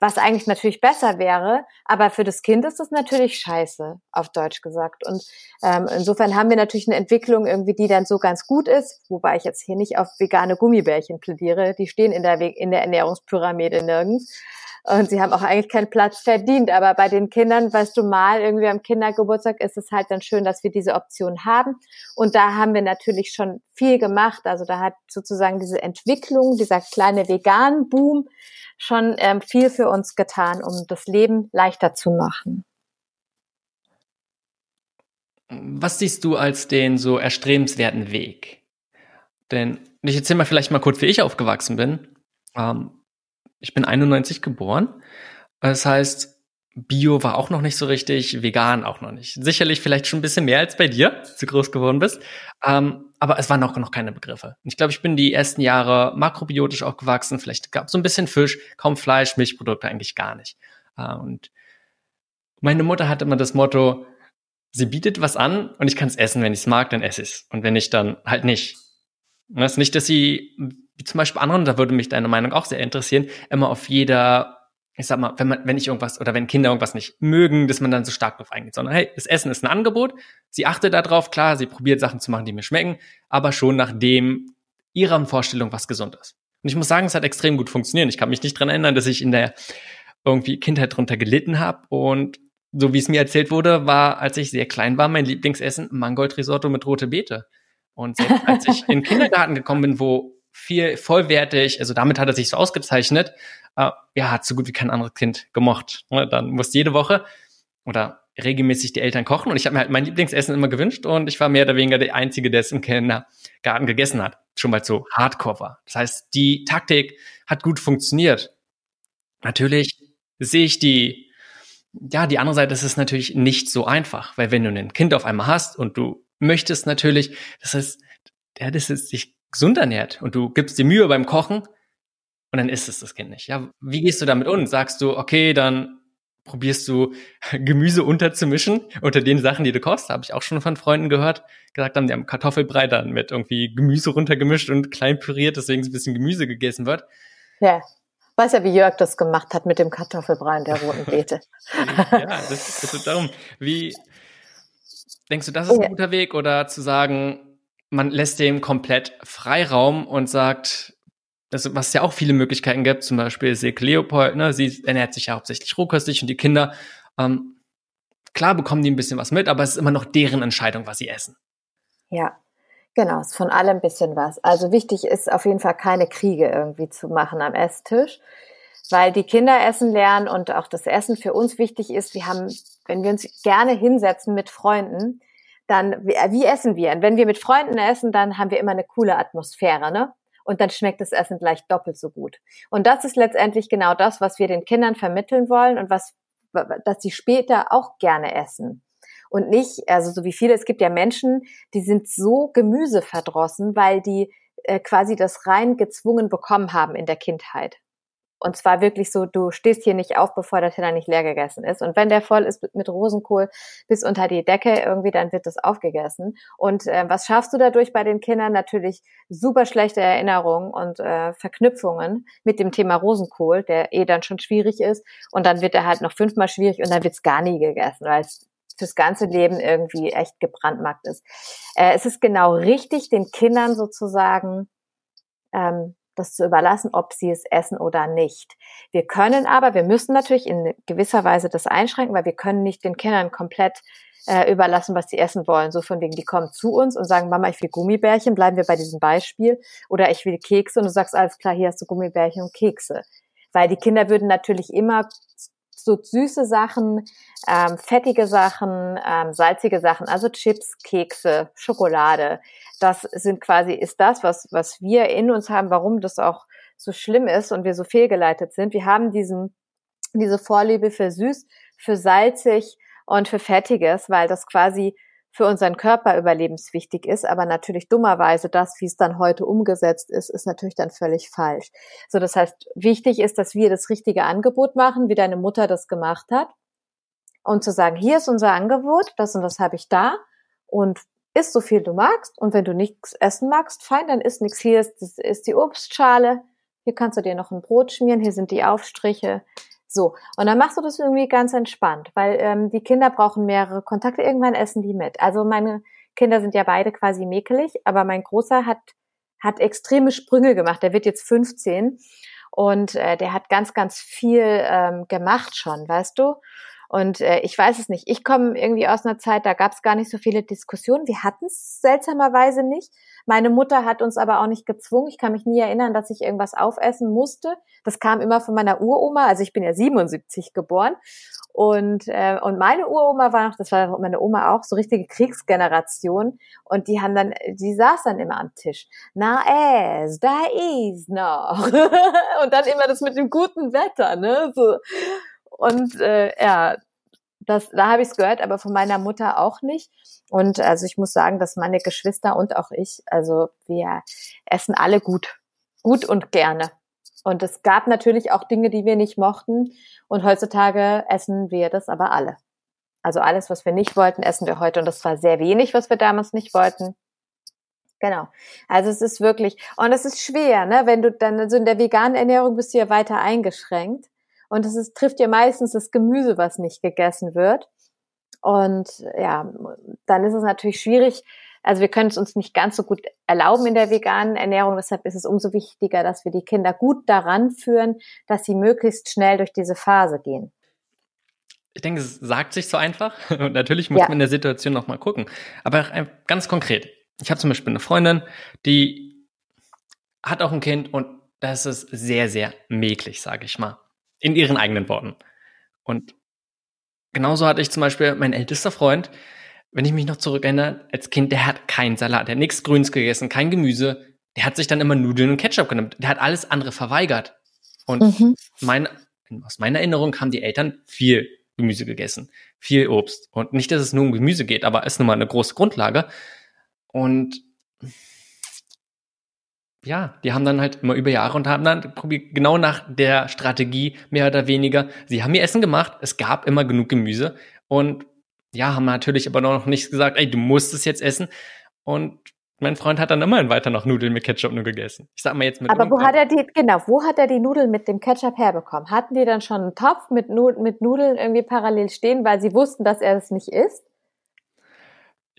Speaker 2: was eigentlich natürlich besser wäre, aber für das Kind ist das natürlich scheiße, auf Deutsch gesagt. Und ähm, insofern haben wir natürlich eine Entwicklung irgendwie, die dann so ganz gut ist, wobei ich jetzt hier nicht auf vegane Gummibärchen plädiere, die stehen in der, in der Ernährungspyramide nirgends. Und sie haben auch eigentlich keinen Platz verdient. Aber bei den Kindern, weißt du mal, irgendwie am Kindergeburtstag ist es halt dann schön, dass wir diese Option haben. Und da haben wir natürlich schon viel gemacht. Also da hat sozusagen diese Entwicklung, dieser kleine Vegan-Boom schon ähm, viel für uns getan, um das Leben leichter zu machen.
Speaker 1: Was siehst du als den so erstrebenswerten Weg? Denn ich erzähle mal vielleicht mal kurz, wie ich aufgewachsen bin. Ähm, ich bin 91 geboren. Das heißt, Bio war auch noch nicht so richtig, vegan auch noch nicht. Sicherlich vielleicht schon ein bisschen mehr als bei dir, als du groß geworden bist. Ähm, aber es waren auch noch keine Begriffe. Ich glaube, ich bin die ersten Jahre makrobiotisch aufgewachsen. Vielleicht gab es so ein bisschen Fisch, kaum Fleisch, Milchprodukte eigentlich gar nicht. Äh, und meine Mutter hatte immer das Motto, sie bietet was an und ich kann es essen. Wenn ich es mag, dann esse ich es. Und wenn nicht, dann halt nicht. Und das ist nicht, dass sie, wie zum Beispiel anderen, da würde mich deine Meinung auch sehr interessieren, immer auf jeder ich sag mal, wenn man, wenn ich irgendwas oder wenn Kinder irgendwas nicht mögen, dass man dann so stark drauf eingeht, sondern hey, das Essen ist ein Angebot. Sie achtet darauf, klar, sie probiert Sachen zu machen, die mir schmecken, aber schon nach dem ihrer Vorstellung, was gesund ist. Und ich muss sagen, es hat extrem gut funktioniert. Ich kann mich nicht dran erinnern, dass ich in der irgendwie Kindheit drunter gelitten habe und so wie es mir erzählt wurde, war, als ich sehr klein war, mein Lieblingsessen Mangold-Risotto mit rote Beete. Und selbst als ich (laughs) in den Kindergarten gekommen bin, wo viel vollwertig, also damit hat er sich so ausgezeichnet, äh, ja, hat so gut wie kein anderes Kind gemocht. Ne? Dann musste jede Woche oder regelmäßig die Eltern kochen und ich habe mir halt mein Lieblingsessen immer gewünscht und ich war mehr oder weniger der Einzige, der es im Kindergarten gegessen hat. Schon mal so hardcore war. Das heißt, die Taktik hat gut funktioniert. Natürlich sehe ich die, ja, die andere Seite, das ist natürlich nicht so einfach, weil wenn du ein Kind auf einmal hast und du möchtest natürlich, das heißt, ja, das ist sich gesund ernährt und du gibst dir Mühe beim Kochen, und dann isst es das Kind nicht. Ja, wie gehst du damit um? Sagst du, okay, dann probierst du (laughs) Gemüse unterzumischen unter den Sachen, die du kochst. Habe ich auch schon von Freunden gehört, gesagt haben, die haben Kartoffelbrei dann mit irgendwie Gemüse runtergemischt und klein püriert, deswegen ein bisschen Gemüse gegessen wird.
Speaker 2: Ja. Weiß ja, wie Jörg das gemacht hat mit dem Kartoffelbrei und der roten (laughs) Beete.
Speaker 1: ja, das, das ist darum. Wie denkst du, das ist ein guter Weg oder zu sagen, man lässt dem komplett Freiraum und sagt, also was ja auch viele Möglichkeiten gibt, zum Beispiel Silke Leopold, ne, sie ernährt sich ja hauptsächlich rohköstlich und die Kinder, ähm, klar bekommen die ein bisschen was mit, aber es ist immer noch deren Entscheidung, was sie essen.
Speaker 2: Ja, genau, ist von allem ein bisschen was. Also wichtig ist auf jeden Fall keine Kriege irgendwie zu machen am Esstisch, weil die Kinder essen lernen und auch das Essen für uns wichtig ist. Wir haben, wenn wir uns gerne hinsetzen mit Freunden, dann, wie, wie essen wir? Und wenn wir mit Freunden essen, dann haben wir immer eine coole Atmosphäre, ne? und dann schmeckt das Essen gleich doppelt so gut. Und das ist letztendlich genau das, was wir den Kindern vermitteln wollen und was, dass sie später auch gerne essen. Und nicht, also so wie viele, es gibt ja Menschen, die sind so gemüseverdrossen, weil die äh, quasi das rein gezwungen bekommen haben in der Kindheit. Und zwar wirklich so, du stehst hier nicht auf, bevor der Teller nicht leer gegessen ist. Und wenn der voll ist mit Rosenkohl bis unter die Decke irgendwie, dann wird das aufgegessen. Und äh, was schaffst du dadurch bei den Kindern? Natürlich super schlechte Erinnerungen und äh, Verknüpfungen mit dem Thema Rosenkohl, der eh dann schon schwierig ist. Und dann wird er halt noch fünfmal schwierig und dann wird's gar nie gegessen, weil es fürs ganze Leben irgendwie echt gebrandmarkt ist. Äh, es ist genau richtig, den Kindern sozusagen ähm, das zu überlassen, ob sie es essen oder nicht. Wir können aber, wir müssen natürlich in gewisser Weise das einschränken, weil wir können nicht den Kindern komplett äh, überlassen, was sie essen wollen. So von wegen, die kommen zu uns und sagen, Mama, ich will Gummibärchen, bleiben wir bei diesem Beispiel. Oder ich will Kekse und du sagst, alles klar, hier hast du Gummibärchen und Kekse. Weil die Kinder würden natürlich immer so süße Sachen, ähm, fettige Sachen, ähm, salzige Sachen, also Chips, Kekse, Schokolade. Das sind quasi, ist das, was, was wir in uns haben, warum das auch so schlimm ist und wir so fehlgeleitet sind. Wir haben diesen, diese Vorliebe für süß, für salzig und für fettiges, weil das quasi für unseren Körper überlebenswichtig ist, aber natürlich dummerweise das, wie es dann heute umgesetzt ist, ist natürlich dann völlig falsch. So, das heißt, wichtig ist, dass wir das richtige Angebot machen, wie deine Mutter das gemacht hat. Und zu sagen, hier ist unser Angebot, das und das habe ich da und isst so viel du magst und wenn du nichts essen magst, fein, dann isst nichts. Hier ist, ist die Obstschale, hier kannst du dir noch ein Brot schmieren, hier sind die Aufstriche, so, und dann machst du das irgendwie ganz entspannt, weil ähm, die Kinder brauchen mehrere Kontakte, irgendwann essen die mit. Also meine Kinder sind ja beide quasi mäkelig, aber mein Großer hat, hat extreme Sprünge gemacht. Der wird jetzt 15 und äh, der hat ganz, ganz viel ähm, gemacht schon, weißt du? Und äh, ich weiß es nicht. Ich komme irgendwie aus einer Zeit, da gab es gar nicht so viele Diskussionen. Wir hatten es seltsamerweise nicht. Meine Mutter hat uns aber auch nicht gezwungen. Ich kann mich nie erinnern, dass ich irgendwas aufessen musste. Das kam immer von meiner Uroma. Also ich bin ja 77 geboren. Und, äh, und meine Uroma war noch, das war meine Oma auch, so richtige Kriegsgeneration. Und die haben dann, die saß dann immer am Tisch. Na es, da ist noch. (laughs) und dann immer das mit dem guten Wetter, ne? So. Und äh, ja, das, da habe ich es gehört, aber von meiner Mutter auch nicht. Und also ich muss sagen, dass meine Geschwister und auch ich, also wir essen alle gut, gut und gerne. Und es gab natürlich auch Dinge, die wir nicht mochten. Und heutzutage essen wir das aber alle. Also alles, was wir nicht wollten, essen wir heute. Und das war sehr wenig, was wir damals nicht wollten. Genau. Also es ist wirklich, und es ist schwer, ne? Wenn du dann, also in der veganen Ernährung bist du ja weiter eingeschränkt. Und es ist, trifft ja meistens das Gemüse, was nicht gegessen wird. Und ja, dann ist es natürlich schwierig. Also wir können es uns nicht ganz so gut erlauben in der veganen Ernährung. Deshalb ist es umso wichtiger, dass wir die Kinder gut daran führen, dass sie möglichst schnell durch diese Phase gehen.
Speaker 1: Ich denke, es sagt sich so einfach. (laughs) Und natürlich muss ja. man in der Situation noch mal gucken. Aber ganz konkret. Ich habe zum Beispiel eine Freundin, die hat auch ein Kind und das ist sehr, sehr mäglich, sage ich mal. In ihren eigenen Worten. Und genauso hatte ich zum Beispiel mein ältester Freund, wenn ich mich noch zurückerinnere, als Kind, der hat keinen Salat, der hat nichts Grünes gegessen, kein Gemüse. Der hat sich dann immer Nudeln und Ketchup genommen. Der hat alles andere verweigert. Und mhm. mein, aus meiner Erinnerung haben die Eltern viel Gemüse gegessen, viel Obst. Und nicht, dass es nur um Gemüse geht, aber ist nun mal eine große Grundlage. Und ja, die haben dann halt immer über Jahre und haben dann probiert, genau nach der Strategie, mehr oder weniger, sie haben ihr Essen gemacht, es gab immer genug Gemüse und ja, haben natürlich aber noch nicht gesagt, ey, du musst es jetzt essen. Und mein Freund hat dann immerhin weiter noch Nudeln mit Ketchup nur gegessen. Ich sag mal jetzt mit
Speaker 2: Aber wo hat er die, genau, wo hat er die Nudeln mit dem Ketchup herbekommen? Hatten die dann schon einen Topf mit, mit Nudeln irgendwie parallel stehen, weil sie wussten, dass er es nicht isst?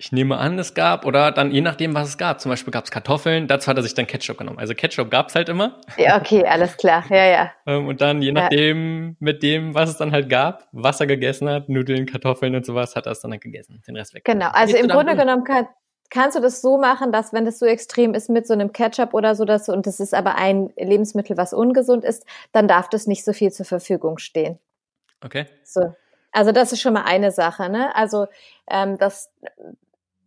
Speaker 1: Ich nehme an, es gab, oder dann je nachdem, was es gab. Zum Beispiel gab es Kartoffeln, dazu hat er sich dann Ketchup genommen. Also Ketchup gab es halt immer.
Speaker 2: Ja, okay, alles klar, ja, ja.
Speaker 1: Ähm, und dann je nachdem, ja. mit dem, was es dann halt gab, was er gegessen hat, Nudeln, Kartoffeln und sowas, hat er es dann halt gegessen. Den Rest weg.
Speaker 2: Genau, also im Grunde genommen kann, kannst du das so machen, dass wenn das so extrem ist mit so einem Ketchup oder so, dass, und das ist aber ein Lebensmittel, was ungesund ist, dann darf das nicht so viel zur Verfügung stehen.
Speaker 1: Okay.
Speaker 2: So. Also das ist schon mal eine Sache, ne? Also ähm, das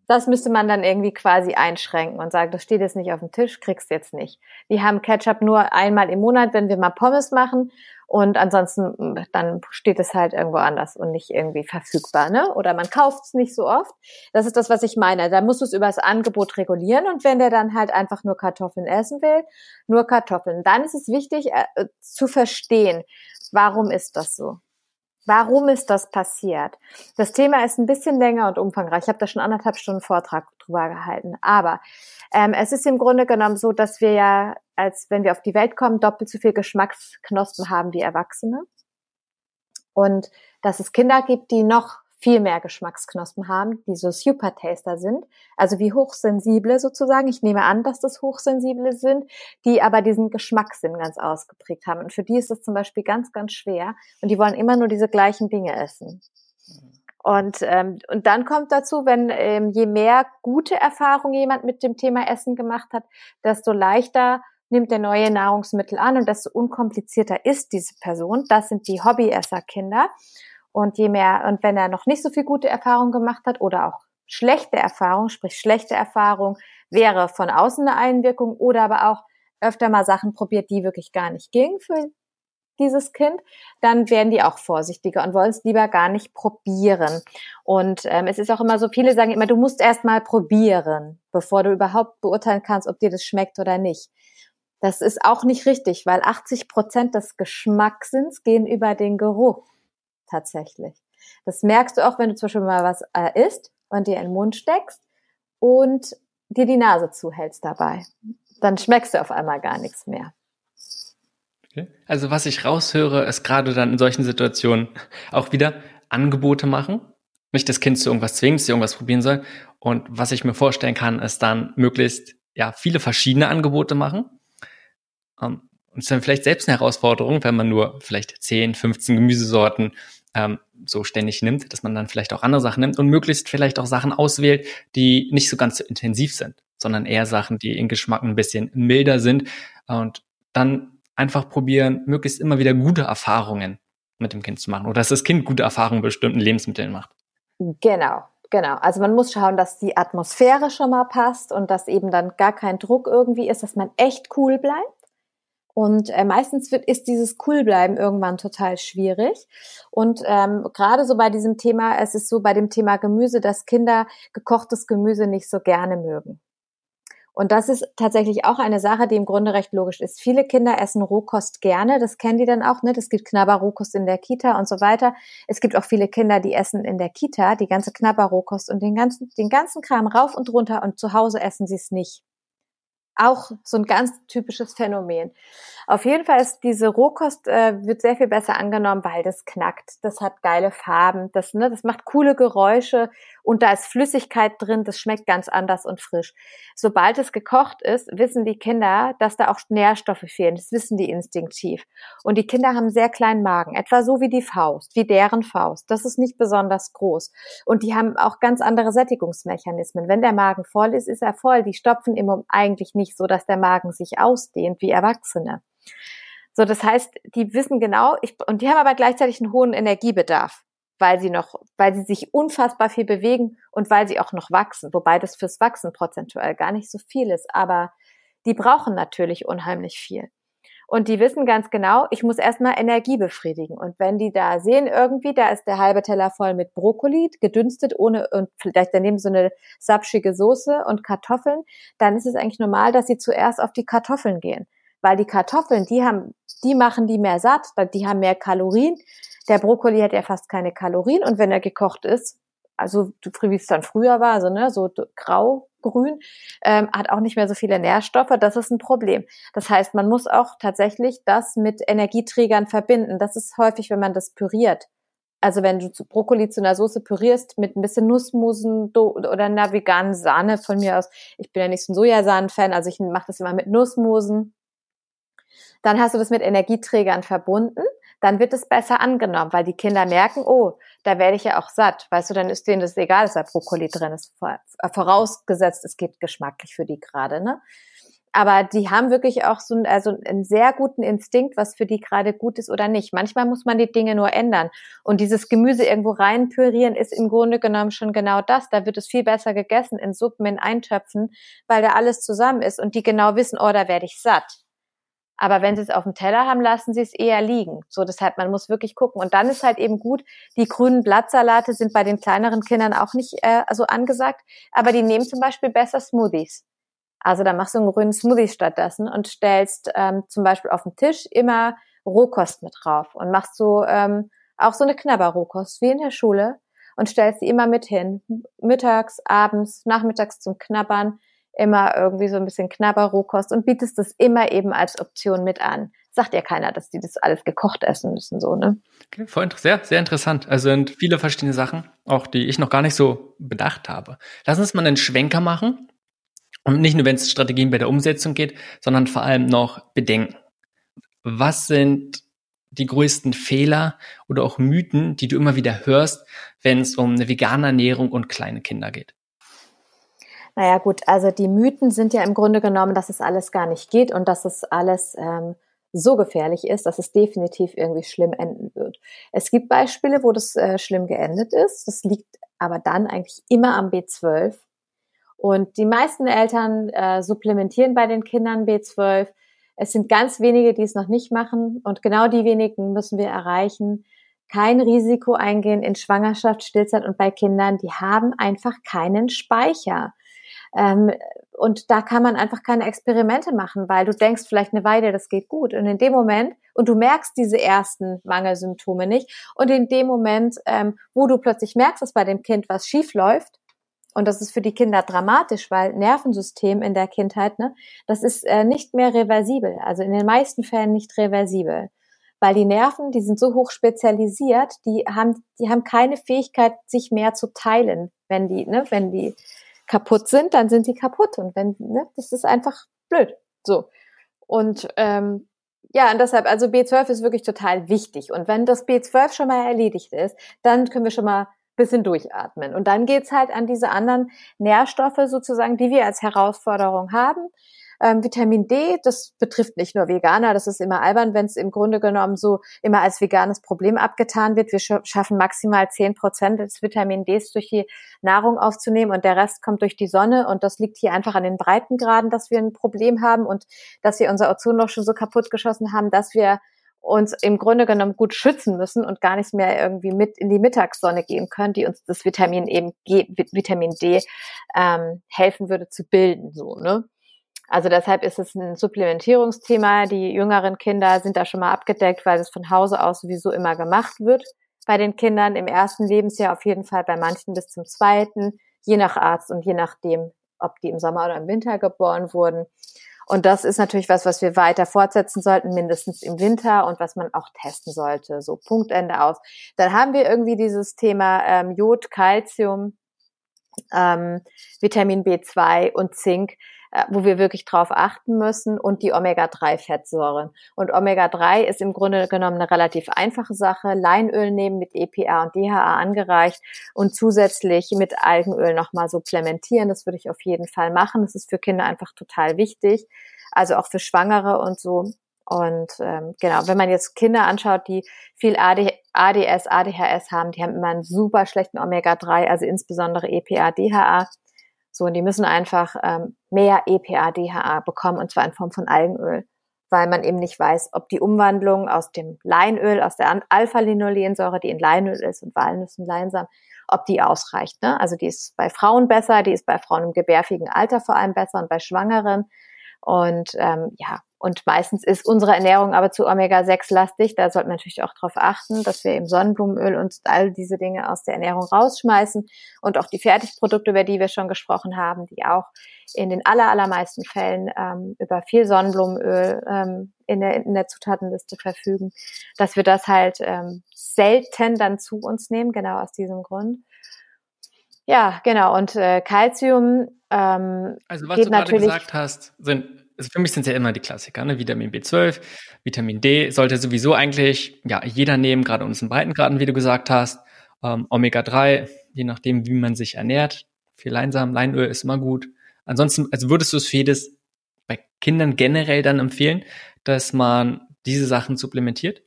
Speaker 2: das müsste man dann irgendwie quasi einschränken und sagen, das steht jetzt nicht auf dem Tisch, kriegst jetzt nicht. Wir haben Ketchup nur einmal im Monat, wenn wir mal Pommes machen und ansonsten mm, dann steht es halt irgendwo anders und nicht irgendwie verfügbar, ne? Oder man kauft es nicht so oft. Das ist das, was ich meine. Da musst du es über das Angebot regulieren und wenn der dann halt einfach nur Kartoffeln essen will, nur Kartoffeln. Dann ist es wichtig äh, zu verstehen, warum ist das so? Warum ist das passiert? Das Thema ist ein bisschen länger und umfangreich. Ich habe da schon anderthalb Stunden Vortrag drüber gehalten. Aber ähm, es ist im Grunde genommen so, dass wir ja, als wenn wir auf die Welt kommen, doppelt so viel Geschmacksknospen haben wie Erwachsene. Und dass es Kinder gibt, die noch viel mehr Geschmacksknospen haben, die so Super-Taster sind, also wie hochsensible sozusagen. Ich nehme an, dass das hochsensible sind, die aber diesen Geschmackssinn ganz ausgeprägt haben. Und für die ist es zum Beispiel ganz, ganz schwer. Und die wollen immer nur diese gleichen Dinge essen. Und, ähm, und dann kommt dazu, wenn ähm, je mehr gute Erfahrungen jemand mit dem Thema Essen gemacht hat, desto leichter nimmt der neue Nahrungsmittel an und desto unkomplizierter ist diese Person. Das sind die Hobbyesserkinder. Und je mehr, und wenn er noch nicht so viel gute Erfahrungen gemacht hat oder auch schlechte Erfahrung, sprich schlechte Erfahrung, wäre von außen eine Einwirkung oder aber auch öfter mal Sachen probiert, die wirklich gar nicht gingen für dieses Kind, dann werden die auch vorsichtiger und wollen es lieber gar nicht probieren. Und ähm, es ist auch immer so, viele sagen immer, du musst erst mal probieren, bevor du überhaupt beurteilen kannst, ob dir das schmeckt oder nicht. Das ist auch nicht richtig, weil 80 Prozent des Geschmackssinns gehen über den Geruch tatsächlich. Das merkst du auch, wenn du zum Beispiel mal was äh, isst und dir in den Mund steckst und dir die Nase zuhältst dabei. Dann schmeckst du auf einmal gar nichts mehr.
Speaker 1: Okay. Also was ich raushöre, ist gerade dann in solchen Situationen auch wieder Angebote machen. Nicht das Kind zu irgendwas zwingen, zu irgendwas probieren soll. Und was ich mir vorstellen kann, ist dann möglichst ja viele verschiedene Angebote machen. Ähm, und es ist dann vielleicht selbst eine Herausforderung, wenn man nur vielleicht 10, 15 Gemüsesorten ähm, so ständig nimmt, dass man dann vielleicht auch andere Sachen nimmt und möglichst vielleicht auch Sachen auswählt, die nicht so ganz so intensiv sind, sondern eher Sachen, die in Geschmack ein bisschen milder sind und dann einfach probieren, möglichst immer wieder gute Erfahrungen mit dem Kind zu machen oder dass das Kind gute Erfahrungen mit bestimmten Lebensmitteln macht.
Speaker 2: Genau, genau. Also man muss schauen, dass die Atmosphäre schon mal passt und dass eben dann gar kein Druck irgendwie ist, dass man echt cool bleibt. Und äh, meistens wird, ist dieses Coolbleiben irgendwann total schwierig. Und ähm, gerade so bei diesem Thema, es ist so bei dem Thema Gemüse, dass Kinder gekochtes Gemüse nicht so gerne mögen. Und das ist tatsächlich auch eine Sache, die im Grunde recht logisch ist. Viele Kinder essen Rohkost gerne, das kennen die dann auch, ne? Es gibt Knabberrohkost in der Kita und so weiter. Es gibt auch viele Kinder, die essen in der Kita die ganze Knabberrohkost und den ganzen, den ganzen Kram rauf und runter und zu Hause essen sie es nicht auch so ein ganz typisches Phänomen. Auf jeden Fall ist diese Rohkost äh, wird sehr viel besser angenommen, weil das knackt, das hat geile Farben, das ne, das macht coole Geräusche und da ist Flüssigkeit drin, das schmeckt ganz anders und frisch. Sobald es gekocht ist, wissen die Kinder, dass da auch Nährstoffe fehlen. Das wissen die instinktiv. Und die Kinder haben sehr kleinen Magen, etwa so wie die Faust, wie deren Faust. Das ist nicht besonders groß. Und die haben auch ganz andere Sättigungsmechanismen. Wenn der Magen voll ist, ist er voll. Die stopfen immer eigentlich nicht so, dass der Magen sich ausdehnt wie Erwachsene. So, das heißt, die wissen genau, ich, und die haben aber gleichzeitig einen hohen Energiebedarf weil sie noch, weil sie sich unfassbar viel bewegen und weil sie auch noch wachsen, wobei das fürs Wachsen prozentuell gar nicht so viel ist, aber die brauchen natürlich unheimlich viel. Und die wissen ganz genau, ich muss erstmal Energie befriedigen. Und wenn die da sehen irgendwie, da ist der halbe Teller voll mit Brokkoli, gedünstet ohne und vielleicht daneben so eine sapschige Soße und Kartoffeln, dann ist es eigentlich normal, dass sie zuerst auf die Kartoffeln gehen. Weil die Kartoffeln, die haben, die machen die mehr satt, die haben mehr Kalorien. Der Brokkoli hat ja fast keine Kalorien und wenn er gekocht ist, also wie es dann früher war, so, ne, so grau, grün, ähm, hat auch nicht mehr so viele Nährstoffe. Das ist ein Problem. Das heißt, man muss auch tatsächlich das mit Energieträgern verbinden. Das ist häufig, wenn man das püriert. Also wenn du Brokkoli zu einer Soße pürierst mit ein bisschen Nussmusen oder einer veganen Sahne von mir aus. Ich bin ja nicht so ein Sojasahnen-Fan, also ich mache das immer mit Nussmusen. Dann hast du das mit Energieträgern verbunden dann wird es besser angenommen, weil die Kinder merken, oh, da werde ich ja auch satt. Weißt du, dann ist denen das egal, dass da Brokkoli drin ist. Vorausgesetzt, es geht geschmacklich für die gerade, ne? Aber die haben wirklich auch so einen, also einen sehr guten Instinkt, was für die gerade gut ist oder nicht. Manchmal muss man die Dinge nur ändern. Und dieses Gemüse irgendwo reinpürieren ist im Grunde genommen schon genau das. Da wird es viel besser gegessen in Suppen, in Eintöpfen, weil da alles zusammen ist und die genau wissen, oh, da werde ich satt. Aber wenn sie es auf dem Teller haben, lassen sie es eher liegen. So, deshalb, man muss wirklich gucken. Und dann ist halt eben gut, die grünen Blattsalate sind bei den kleineren Kindern auch nicht äh, so angesagt, aber die nehmen zum Beispiel besser Smoothies. Also da machst du einen grünen Smoothie stattdessen und stellst ähm, zum Beispiel auf dem Tisch immer Rohkost mit drauf und machst so ähm, auch so eine Knabberrohkost wie in der Schule und stellst sie immer mit hin. Mittags, abends, nachmittags zum Knabbern immer irgendwie so ein bisschen Knabberrohkost und bietest das immer eben als Option mit an. Sagt ja keiner, dass die das alles gekocht essen müssen, so, ne?
Speaker 1: Okay, voll sehr, sehr interessant. Also sind viele verschiedene Sachen, auch die ich noch gar nicht so bedacht habe. Lass uns mal einen Schwenker machen. Und nicht nur, wenn es Strategien bei der Umsetzung geht, sondern vor allem noch Bedenken. Was sind die größten Fehler oder auch Mythen, die du immer wieder hörst, wenn es um eine vegane Ernährung und kleine Kinder geht?
Speaker 2: Naja gut, also die Mythen sind ja im Grunde genommen, dass es alles gar nicht geht und dass es alles ähm, so gefährlich ist, dass es definitiv irgendwie schlimm enden wird. Es gibt Beispiele, wo das äh, schlimm geendet ist. Das liegt aber dann eigentlich immer am B12. Und die meisten Eltern äh, supplementieren bei den Kindern B12. Es sind ganz wenige, die es noch nicht machen. Und genau die wenigen müssen wir erreichen. Kein Risiko eingehen in Schwangerschaft, Stillzeit und bei Kindern, die haben einfach keinen Speicher. Ähm, und da kann man einfach keine Experimente machen, weil du denkst vielleicht eine Weile, das geht gut. Und in dem Moment, und du merkst diese ersten Mangelsymptome nicht, und in dem Moment, ähm, wo du plötzlich merkst, dass bei dem Kind was schief läuft, und das ist für die Kinder dramatisch, weil Nervensystem in der Kindheit, ne, das ist äh, nicht mehr reversibel. Also in den meisten Fällen nicht reversibel. Weil die Nerven, die sind so hoch spezialisiert, die haben, die haben keine Fähigkeit, sich mehr zu teilen, wenn die, ne, wenn die kaputt sind, dann sind sie kaputt. Und wenn, ne, das ist einfach blöd. So. Und ähm, ja, und deshalb, also B12 ist wirklich total wichtig. Und wenn das B12 schon mal erledigt ist, dann können wir schon mal bisschen durchatmen. Und dann geht's halt an diese anderen Nährstoffe sozusagen, die wir als Herausforderung haben. Ähm, Vitamin D, das betrifft nicht nur Veganer, das ist immer albern, wenn es im Grunde genommen so immer als veganes Problem abgetan wird. Wir schaffen maximal zehn Prozent des Vitamin Ds durch die Nahrung aufzunehmen und der Rest kommt durch die Sonne und das liegt hier einfach an den Breitengraden, dass wir ein Problem haben und dass wir unser Ozonloch schon so kaputt geschossen haben, dass wir uns im Grunde genommen gut schützen müssen und gar nicht mehr irgendwie mit in die Mittagssonne gehen können, die uns das Vitamin eben Vitamin D ähm, helfen würde zu bilden, so ne. Also deshalb ist es ein Supplementierungsthema. Die jüngeren Kinder sind da schon mal abgedeckt, weil es von Hause aus sowieso immer gemacht wird. Bei den Kindern im ersten Lebensjahr auf jeden Fall, bei manchen bis zum zweiten, je nach Arzt und je nachdem, ob die im Sommer oder im Winter geboren wurden. Und das ist natürlich was, was wir weiter fortsetzen sollten, mindestens im Winter und was man auch testen sollte. So Punktende aus. Dann haben wir irgendwie dieses Thema ähm, Jod, Calcium, ähm, Vitamin B2 und Zink. Äh, wo wir wirklich drauf achten müssen und die Omega-3-Fettsäuren. Und Omega-3 ist im Grunde genommen eine relativ einfache Sache. Leinöl nehmen mit EPA und DHA angereicht und zusätzlich mit Algenöl nochmal supplementieren. Das würde ich auf jeden Fall machen. Das ist für Kinder einfach total wichtig. Also auch für Schwangere und so. Und ähm, genau, wenn man jetzt Kinder anschaut, die viel AD, ADS, ADHS haben, die haben immer einen super schlechten Omega-3, also insbesondere EPA, DHA. So, und die müssen einfach ähm, mehr EPA, DHA bekommen, und zwar in Form von Algenöl, weil man eben nicht weiß, ob die Umwandlung aus dem Leinöl, aus der Alpha-Linolensäure, die in Leinöl ist und Walnuss und Leinsamen, ob die ausreicht. Ne? Also die ist bei Frauen besser, die ist bei Frauen im gebärfigen Alter vor allem besser und bei Schwangeren. Und ähm, ja, und meistens ist unsere Ernährung aber zu Omega-6-lastig. Da sollte man natürlich auch darauf achten, dass wir eben Sonnenblumenöl und all diese Dinge aus der Ernährung rausschmeißen. Und auch die Fertigprodukte, über die wir schon gesprochen haben, die auch in den aller, allermeisten Fällen ähm, über viel Sonnenblumenöl ähm, in, der, in der Zutatenliste verfügen, dass wir das halt ähm, selten dann zu uns nehmen, genau aus diesem Grund. Ja, genau. Und äh, Calcium ähm,
Speaker 1: also was du gerade gesagt hast, sind also für mich sind es ja immer die Klassiker, ne? Vitamin B12, Vitamin D sollte sowieso eigentlich ja jeder nehmen, gerade uns in Breitengraden, wie du gesagt hast. Ähm, Omega-3, je nachdem, wie man sich ernährt. Viel Leinsamen, Leinöl ist immer gut. Ansonsten, also würdest du es für jedes bei Kindern generell dann empfehlen, dass man diese Sachen supplementiert?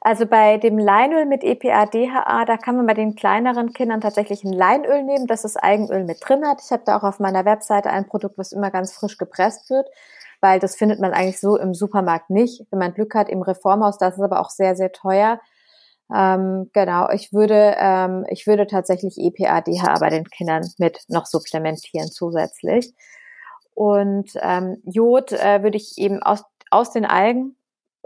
Speaker 2: Also bei dem Leinöl mit EPA, DHA, da kann man bei den kleineren Kindern tatsächlich ein Leinöl nehmen, das das Eigenöl mit drin hat. Ich habe da auch auf meiner Webseite ein Produkt, was immer ganz frisch gepresst wird, weil das findet man eigentlich so im Supermarkt nicht. Wenn man Glück hat, im Reformhaus, das ist aber auch sehr, sehr teuer. Ähm, genau, ich würde, ähm, ich würde tatsächlich EPA, DHA bei den Kindern mit noch supplementieren zusätzlich. Und ähm, Jod äh, würde ich eben aus, aus den Algen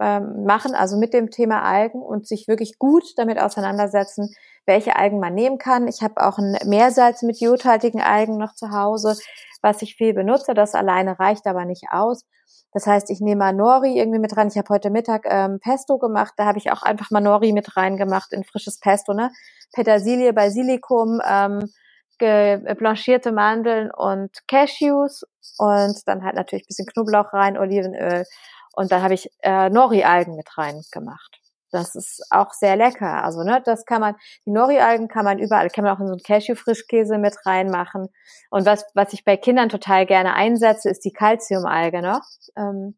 Speaker 2: ähm, machen, also mit dem Thema Algen und sich wirklich gut damit auseinandersetzen, welche Algen man nehmen kann. Ich habe auch ein Meersalz mit jodhaltigen Algen noch zu Hause, was ich viel benutze. Das alleine reicht aber nicht aus. Das heißt, ich nehme mal Nori irgendwie mit rein. Ich habe heute Mittag ähm, Pesto gemacht. Da habe ich auch einfach mal Nori mit reingemacht in frisches Pesto. Ne? Petersilie, Basilikum, ähm, blanchierte Mandeln und Cashews und dann halt natürlich bisschen Knoblauch rein, Olivenöl und dann habe ich äh, Nori-Algen mit rein gemacht. Das ist auch sehr lecker. Also, ne, das kann man, die Nori-Algen kann man überall, kann man auch in so einen Cashew-Frischkäse mit reinmachen. Und was, was ich bei Kindern total gerne einsetze, ist die Calcium-Alge, ne? Ähm,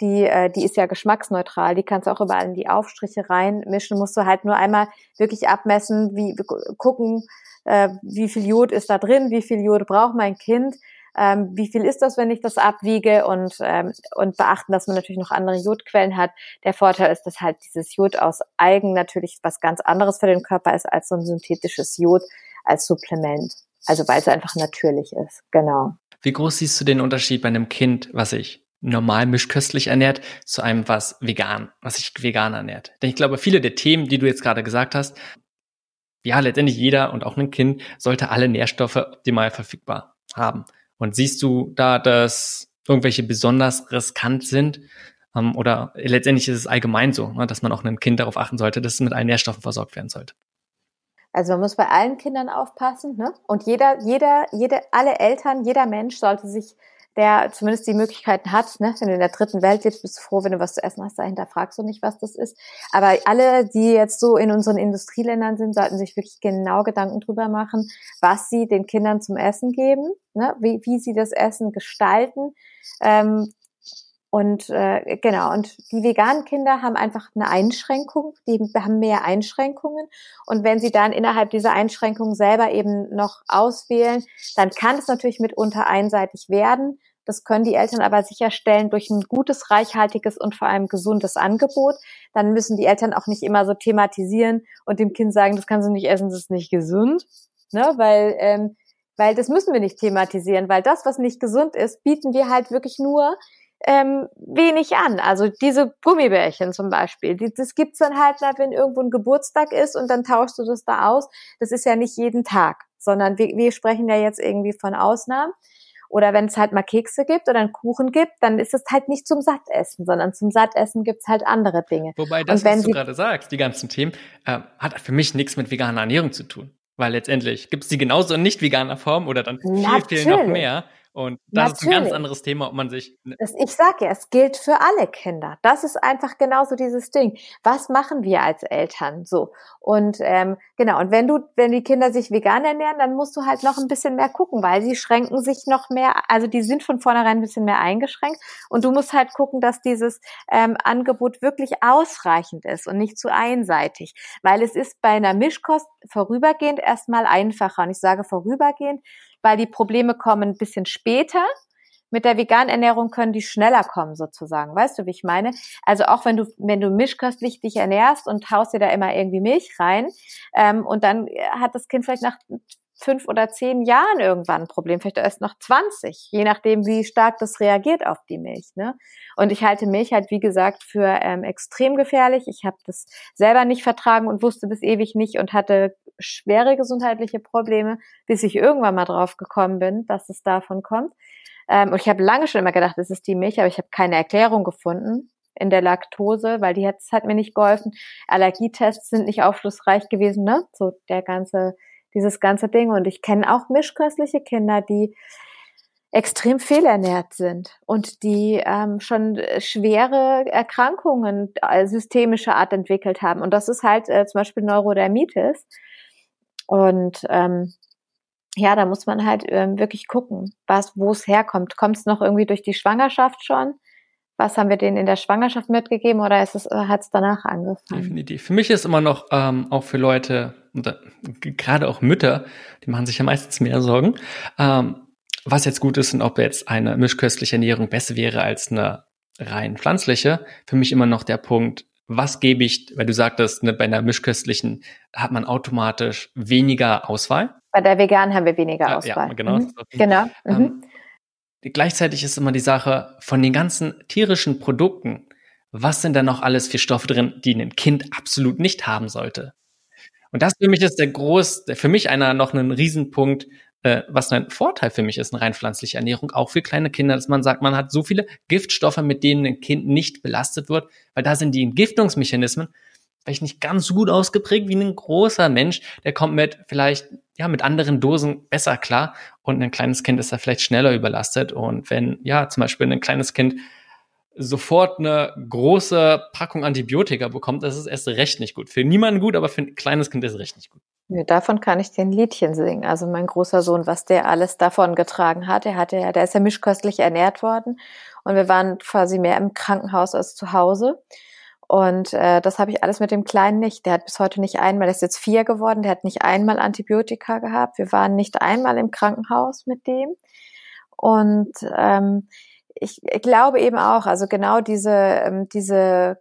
Speaker 2: die, äh, die ist ja geschmacksneutral. Die kannst du auch überall in die Aufstriche reinmischen. Musst du halt nur einmal wirklich abmessen, wie, gucken, äh, wie viel Jod ist da drin, wie viel Jod braucht mein Kind ähm, wie viel ist das, wenn ich das abwiege und, ähm, und beachten, dass man natürlich noch andere Jodquellen hat. Der Vorteil ist, dass halt dieses Jod aus Algen natürlich was ganz anderes für den Körper ist als so ein synthetisches Jod als Supplement. Also weil es einfach natürlich ist. Genau.
Speaker 1: Wie groß siehst du den Unterschied bei einem Kind, was sich normal mischköstlich ernährt, zu einem, was vegan, was sich vegan ernährt? Denn ich glaube, viele der Themen, die du jetzt gerade gesagt hast, ja, letztendlich jeder und auch ein Kind sollte alle Nährstoffe optimal verfügbar haben. Und siehst du da, dass irgendwelche besonders riskant sind? Ähm, oder letztendlich ist es allgemein so, ne, dass man auch einem Kind darauf achten sollte, dass es mit allen Nährstoffen versorgt werden sollte.
Speaker 2: Also man muss bei allen Kindern aufpassen, ne? Und jeder, jeder, jede, alle Eltern, jeder Mensch sollte sich der zumindest die Möglichkeiten hat, ne? wenn du in der dritten Welt lebst, bist du froh, wenn du was zu essen hast, dahinter fragst du nicht, was das ist. Aber alle, die jetzt so in unseren Industrieländern sind, sollten sich wirklich genau Gedanken drüber machen, was sie den Kindern zum Essen geben, ne? wie, wie sie das Essen gestalten. Ähm, und äh, genau, und die veganen Kinder haben einfach eine Einschränkung, die haben mehr Einschränkungen. Und wenn sie dann innerhalb dieser Einschränkungen selber eben noch auswählen, dann kann es natürlich mitunter einseitig werden. Das können die Eltern aber sicherstellen durch ein gutes, reichhaltiges und vor allem gesundes Angebot. Dann müssen die Eltern auch nicht immer so thematisieren und dem Kind sagen, das kannst du nicht essen, das ist nicht gesund. Ne? Weil, ähm, weil das müssen wir nicht thematisieren, weil das, was nicht gesund ist, bieten wir halt wirklich nur ähm, wenig an. Also diese Gummibärchen zum Beispiel, die, das gibt's dann halt, wenn irgendwo ein Geburtstag ist und dann tauschst du das da aus. Das ist ja nicht jeden Tag, sondern wir, wir sprechen ja jetzt irgendwie von Ausnahmen. Oder wenn es halt mal Kekse gibt oder einen Kuchen gibt, dann ist es halt nicht zum Sattessen, sondern zum Sattessen gibt's halt andere Dinge.
Speaker 1: Wobei das, was du gerade sagst, die ganzen Themen, äh, hat für mich nichts mit veganer Ernährung zu tun. Weil letztendlich gibt's die genauso in nicht veganer Form oder dann viel, viel noch mehr. Und das Natürlich. ist ein ganz anderes Thema, ob man sich.
Speaker 2: Ne das, ich sage ja, es gilt für alle Kinder. Das ist einfach genauso dieses Ding. Was machen wir als Eltern so? Und ähm, genau, und wenn du, wenn die Kinder sich vegan ernähren, dann musst du halt noch ein bisschen mehr gucken, weil sie schränken sich noch mehr, also die sind von vornherein ein bisschen mehr eingeschränkt. Und du musst halt gucken, dass dieses ähm, Angebot wirklich ausreichend ist und nicht zu einseitig. Weil es ist bei einer Mischkost vorübergehend erstmal einfacher. Und ich sage vorübergehend, weil die Probleme kommen ein bisschen später, mit der veganen Ernährung können die schneller kommen sozusagen. Weißt du, wie ich meine? Also auch wenn du, wenn du mischköstlich dich ernährst und haust dir da immer irgendwie Milch rein ähm, und dann hat das Kind vielleicht nach fünf oder zehn Jahren irgendwann ein Problem, vielleicht erst noch 20, je nachdem, wie stark das reagiert auf die Milch. Ne? Und ich halte Milch halt, wie gesagt, für ähm, extrem gefährlich. Ich habe das selber nicht vertragen und wusste das ewig nicht und hatte schwere gesundheitliche Probleme, bis ich irgendwann mal drauf gekommen bin, dass es davon kommt. Ähm, und ich habe lange schon immer gedacht, es ist die Milch, aber ich habe keine Erklärung gefunden in der Laktose, weil die hat, hat mir nicht geholfen. Allergietests sind nicht aufschlussreich gewesen, ne? So der ganze dieses ganze Ding. Und ich kenne auch mischköstliche Kinder, die extrem fehlernährt sind und die ähm, schon schwere Erkrankungen äh, systemischer Art entwickelt haben. Und das ist halt äh, zum Beispiel Neurodermitis. Und ähm, ja, da muss man halt ähm, wirklich gucken, was, wo es herkommt. Kommt es noch irgendwie durch die Schwangerschaft schon? Was haben wir denen in der Schwangerschaft mitgegeben oder ist es, äh, hat es danach angefangen?
Speaker 1: Definitiv. Für mich ist immer noch ähm, auch für Leute da, gerade auch Mütter, die machen sich ja meistens mehr Sorgen, ähm, was jetzt gut ist und ob jetzt eine mischköstliche Ernährung besser wäre als eine rein pflanzliche. Für mich immer noch der Punkt, was gebe ich, weil du sagtest, ne, bei einer mischköstlichen hat man automatisch weniger Auswahl.
Speaker 2: Bei der veganen haben wir weniger Auswahl.
Speaker 1: Ja, genau.
Speaker 2: Mhm. Genau. Mhm.
Speaker 1: Ähm, gleichzeitig ist immer die Sache von den ganzen tierischen Produkten, was sind da noch alles für Stoffe drin, die ein Kind absolut nicht haben sollte? Und das für mich ist der groß, für mich einer noch ein Riesenpunkt, äh, was ein Vorteil für mich ist, eine rein pflanzliche Ernährung, auch für kleine Kinder, dass man sagt, man hat so viele Giftstoffe, mit denen ein Kind nicht belastet wird, weil da sind die Entgiftungsmechanismen vielleicht nicht ganz so gut ausgeprägt wie ein großer Mensch, der kommt mit vielleicht ja mit anderen Dosen besser klar und ein kleines Kind ist da vielleicht schneller überlastet und wenn ja zum Beispiel ein kleines Kind sofort eine große Packung Antibiotika bekommt, das ist erst recht nicht gut. Für niemanden gut, aber für ein kleines Kind ist es recht nicht gut.
Speaker 2: Nee, davon kann ich den Liedchen singen. Also mein großer Sohn, was der alles davon getragen hat, der hatte ja, der ist ja mischköstlich ernährt worden und wir waren quasi mehr im Krankenhaus als zu Hause. Und äh, das habe ich alles mit dem Kleinen nicht. Der hat bis heute nicht einmal, der ist jetzt vier geworden, der hat nicht einmal Antibiotika gehabt. Wir waren nicht einmal im Krankenhaus mit dem. Und ähm, ich, ich glaube eben auch, also genau diese, ähm, diese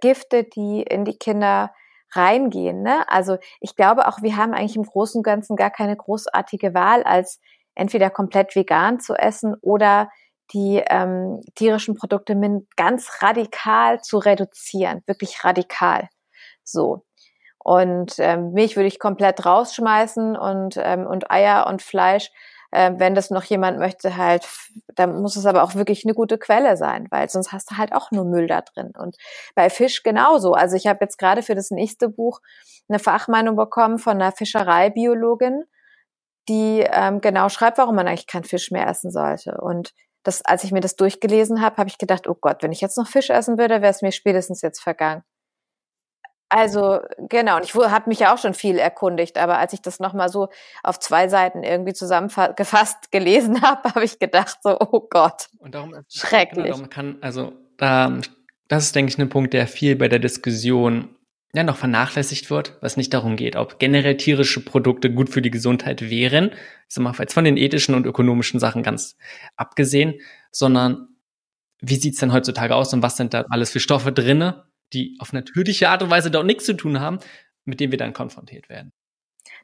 Speaker 2: Gifte, die in die Kinder reingehen. Ne? Also ich glaube auch, wir haben eigentlich im Großen und Ganzen gar keine großartige Wahl, als entweder komplett vegan zu essen oder die ähm, tierischen Produkte ganz radikal zu reduzieren, wirklich radikal. So. Und ähm, Milch würde ich komplett rausschmeißen und, ähm, und Eier und Fleisch äh, wenn das noch jemand möchte, halt, dann muss es aber auch wirklich eine gute Quelle sein, weil sonst hast du halt auch nur Müll da drin. Und bei Fisch genauso. Also ich habe jetzt gerade für das nächste Buch eine Fachmeinung bekommen von einer Fischereibiologin, die ähm, genau schreibt, warum man eigentlich keinen Fisch mehr essen sollte. Und das, als ich mir das durchgelesen habe, habe ich gedacht, oh Gott, wenn ich jetzt noch Fisch essen würde, wäre es mir spätestens jetzt vergangen. Also genau, und ich habe mich ja auch schon viel erkundigt, aber als ich das nochmal so auf zwei Seiten irgendwie zusammengefasst (laughs) gelesen habe, habe ich gedacht so, oh Gott,
Speaker 1: und darum,
Speaker 2: schrecklich.
Speaker 1: Darum kann, also da, das ist, denke ich, ein Punkt, der viel bei der Diskussion ja noch vernachlässigt wird, was nicht darum geht, ob generell tierische Produkte gut für die Gesundheit wären, ich sag mal, jetzt von den ethischen und ökonomischen Sachen ganz abgesehen, sondern wie sieht's denn heutzutage aus und was sind da alles für Stoffe drinne, die auf natürliche Art und Weise dort nichts zu tun haben, mit denen wir dann konfrontiert werden.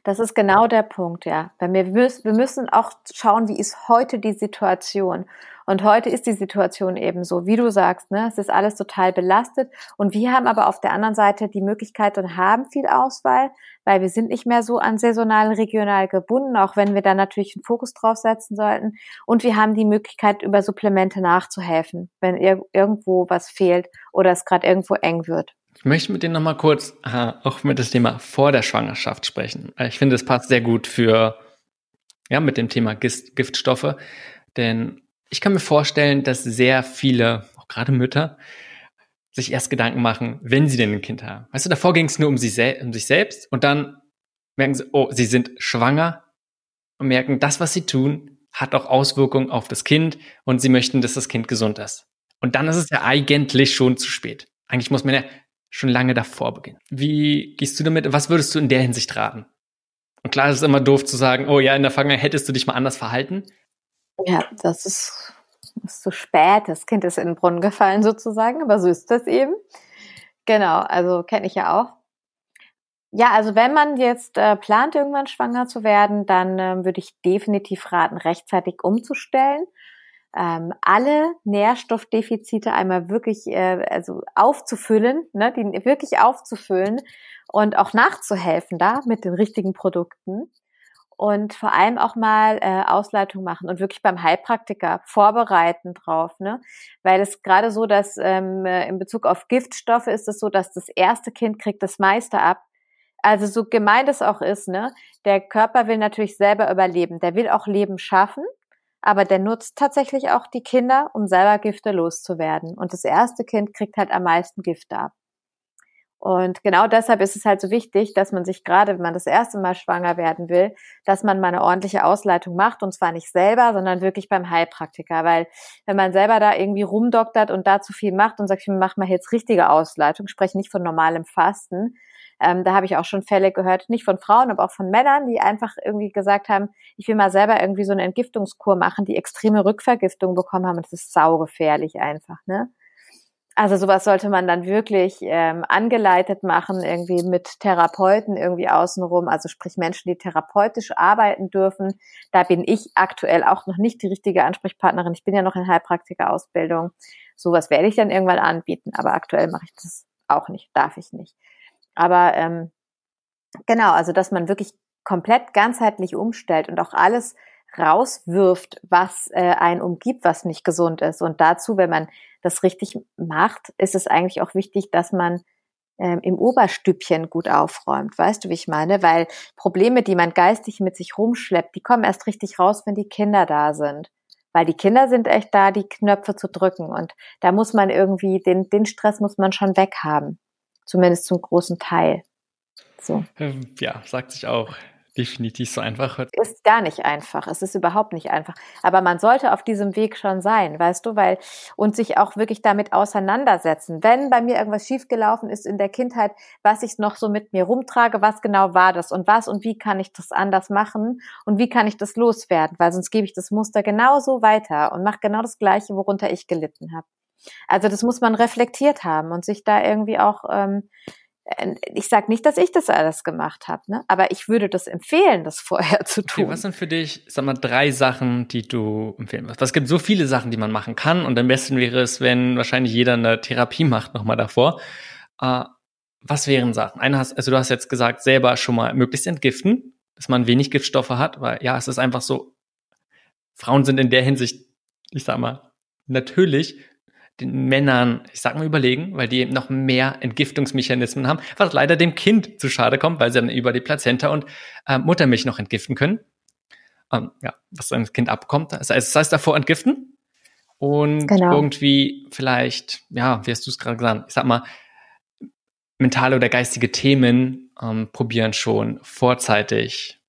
Speaker 2: Das ist genau der Punkt, ja. Wir müssen auch schauen, wie ist heute die Situation. Und heute ist die Situation eben so, wie du sagst, ne? es ist alles total belastet. Und wir haben aber auf der anderen Seite die Möglichkeit und haben viel Auswahl, weil wir sind nicht mehr so an saisonal, regional gebunden, auch wenn wir da natürlich einen Fokus drauf setzen sollten. Und wir haben die Möglichkeit, über Supplemente nachzuhelfen, wenn ir irgendwo was fehlt oder es gerade irgendwo eng wird.
Speaker 1: Ich möchte mit dir nochmal kurz äh, auch mit das Thema vor der Schwangerschaft sprechen. Ich finde, es passt sehr gut für, ja, mit dem Thema Giftstoffe, denn ich kann mir vorstellen, dass sehr viele, auch gerade Mütter, sich erst Gedanken machen, wenn sie denn ein Kind haben. Weißt du, davor ging es nur um, sie um sich selbst und dann merken sie, oh, sie sind schwanger und merken, das, was sie tun, hat auch Auswirkungen auf das Kind und sie möchten, dass das Kind gesund ist. Und dann ist es ja eigentlich schon zu spät. Eigentlich muss man ja schon lange davor beginnen. Wie gehst du damit? Was würdest du in der Hinsicht raten? Und klar, es ist immer doof zu sagen, oh ja, in der Vergangenheit hättest du dich mal anders verhalten.
Speaker 2: Ja, das ist ist zu spät, das Kind ist in den Brunnen gefallen sozusagen, aber so ist das eben. Genau, also kenne ich ja auch. Ja, also wenn man jetzt äh, plant, irgendwann schwanger zu werden, dann ähm, würde ich definitiv raten, rechtzeitig umzustellen. Ähm, alle Nährstoffdefizite einmal wirklich äh, also aufzufüllen, ne, die wirklich aufzufüllen und auch nachzuhelfen da mit den richtigen Produkten und vor allem auch mal äh, Ausleitung machen und wirklich beim Heilpraktiker vorbereiten drauf, ne? Weil es gerade so, dass ähm, äh, in Bezug auf Giftstoffe ist es so, dass das erste Kind kriegt das meiste ab also so gemeint es auch ist, ne, der Körper will natürlich selber überleben. Der will auch Leben schaffen, aber der nutzt tatsächlich auch die Kinder, um selber Gifte loszuwerden. Und das erste Kind kriegt halt am meisten Gifte ab. Und genau deshalb ist es halt so wichtig, dass man sich gerade, wenn man das erste Mal schwanger werden will, dass man mal eine ordentliche Ausleitung macht und zwar nicht selber, sondern wirklich beim Heilpraktiker, weil wenn man selber da irgendwie rumdoktert und da zu viel macht und sagt, ich mach mal jetzt richtige Ausleitung, spreche nicht von normalem Fasten, ähm, da habe ich auch schon Fälle gehört, nicht von Frauen, aber auch von Männern, die einfach irgendwie gesagt haben, ich will mal selber irgendwie so eine Entgiftungskur machen, die extreme Rückvergiftung bekommen haben. Und das ist saugefährlich einfach, ne? Also sowas sollte man dann wirklich ähm, angeleitet machen, irgendwie mit Therapeuten irgendwie außenrum, also sprich Menschen, die therapeutisch arbeiten dürfen. Da bin ich aktuell auch noch nicht die richtige Ansprechpartnerin. Ich bin ja noch in Heilpraktiker-Ausbildung. Sowas werde ich dann irgendwann anbieten, aber aktuell mache ich das auch nicht, darf ich nicht. Aber ähm, genau, also dass man wirklich komplett ganzheitlich umstellt und auch alles rauswirft, was äh, einen umgibt, was nicht gesund ist. Und dazu, wenn man das richtig macht, ist es eigentlich auch wichtig, dass man ähm, im Oberstübchen gut aufräumt. Weißt du, wie ich meine? Weil Probleme, die man geistig mit sich rumschleppt, die kommen erst richtig raus, wenn die Kinder da sind. Weil die Kinder sind echt da, die Knöpfe zu drücken. Und da muss man irgendwie, den, den Stress muss man schon weghaben. Zumindest zum großen Teil. So.
Speaker 1: Ähm, ja, sagt sich auch definitiv so einfach.
Speaker 2: Ist gar nicht einfach. Es ist überhaupt nicht einfach. Aber man sollte auf diesem Weg schon sein, weißt du, weil und sich auch wirklich damit auseinandersetzen. Wenn bei mir irgendwas schiefgelaufen ist in der Kindheit, was ich noch so mit mir rumtrage, was genau war das und was und wie kann ich das anders machen und wie kann ich das loswerden, weil sonst gebe ich das Muster genauso weiter und mache genau das Gleiche, worunter ich gelitten habe. Also das muss man reflektiert haben und sich da irgendwie auch, ähm, äh, ich sage nicht, dass ich das alles gemacht habe, ne? aber ich würde das empfehlen, das vorher zu tun.
Speaker 1: Okay, was sind für dich, sag mal, drei Sachen, die du empfehlen würdest? Es gibt so viele Sachen, die man machen kann und am besten wäre es, wenn wahrscheinlich jeder eine Therapie macht nochmal davor. Äh, was wären Sachen? Eine hast, also du hast jetzt gesagt, selber schon mal möglichst entgiften, dass man wenig Giftstoffe hat, weil ja, es ist einfach so, Frauen sind in der Hinsicht, ich sag mal, natürlich den Männern, ich sag mal, überlegen, weil die eben noch mehr Entgiftungsmechanismen haben, was leider dem Kind zu schade kommt, weil sie dann über die Plazenta und äh, Muttermilch noch entgiften können. Ähm, ja, was dann das Kind abkommt. Das heißt, das heißt davor entgiften und genau. irgendwie vielleicht, ja, wie hast du es gerade gesagt, ich sag mal, mentale oder geistige Themen ähm, probieren schon vorzeitig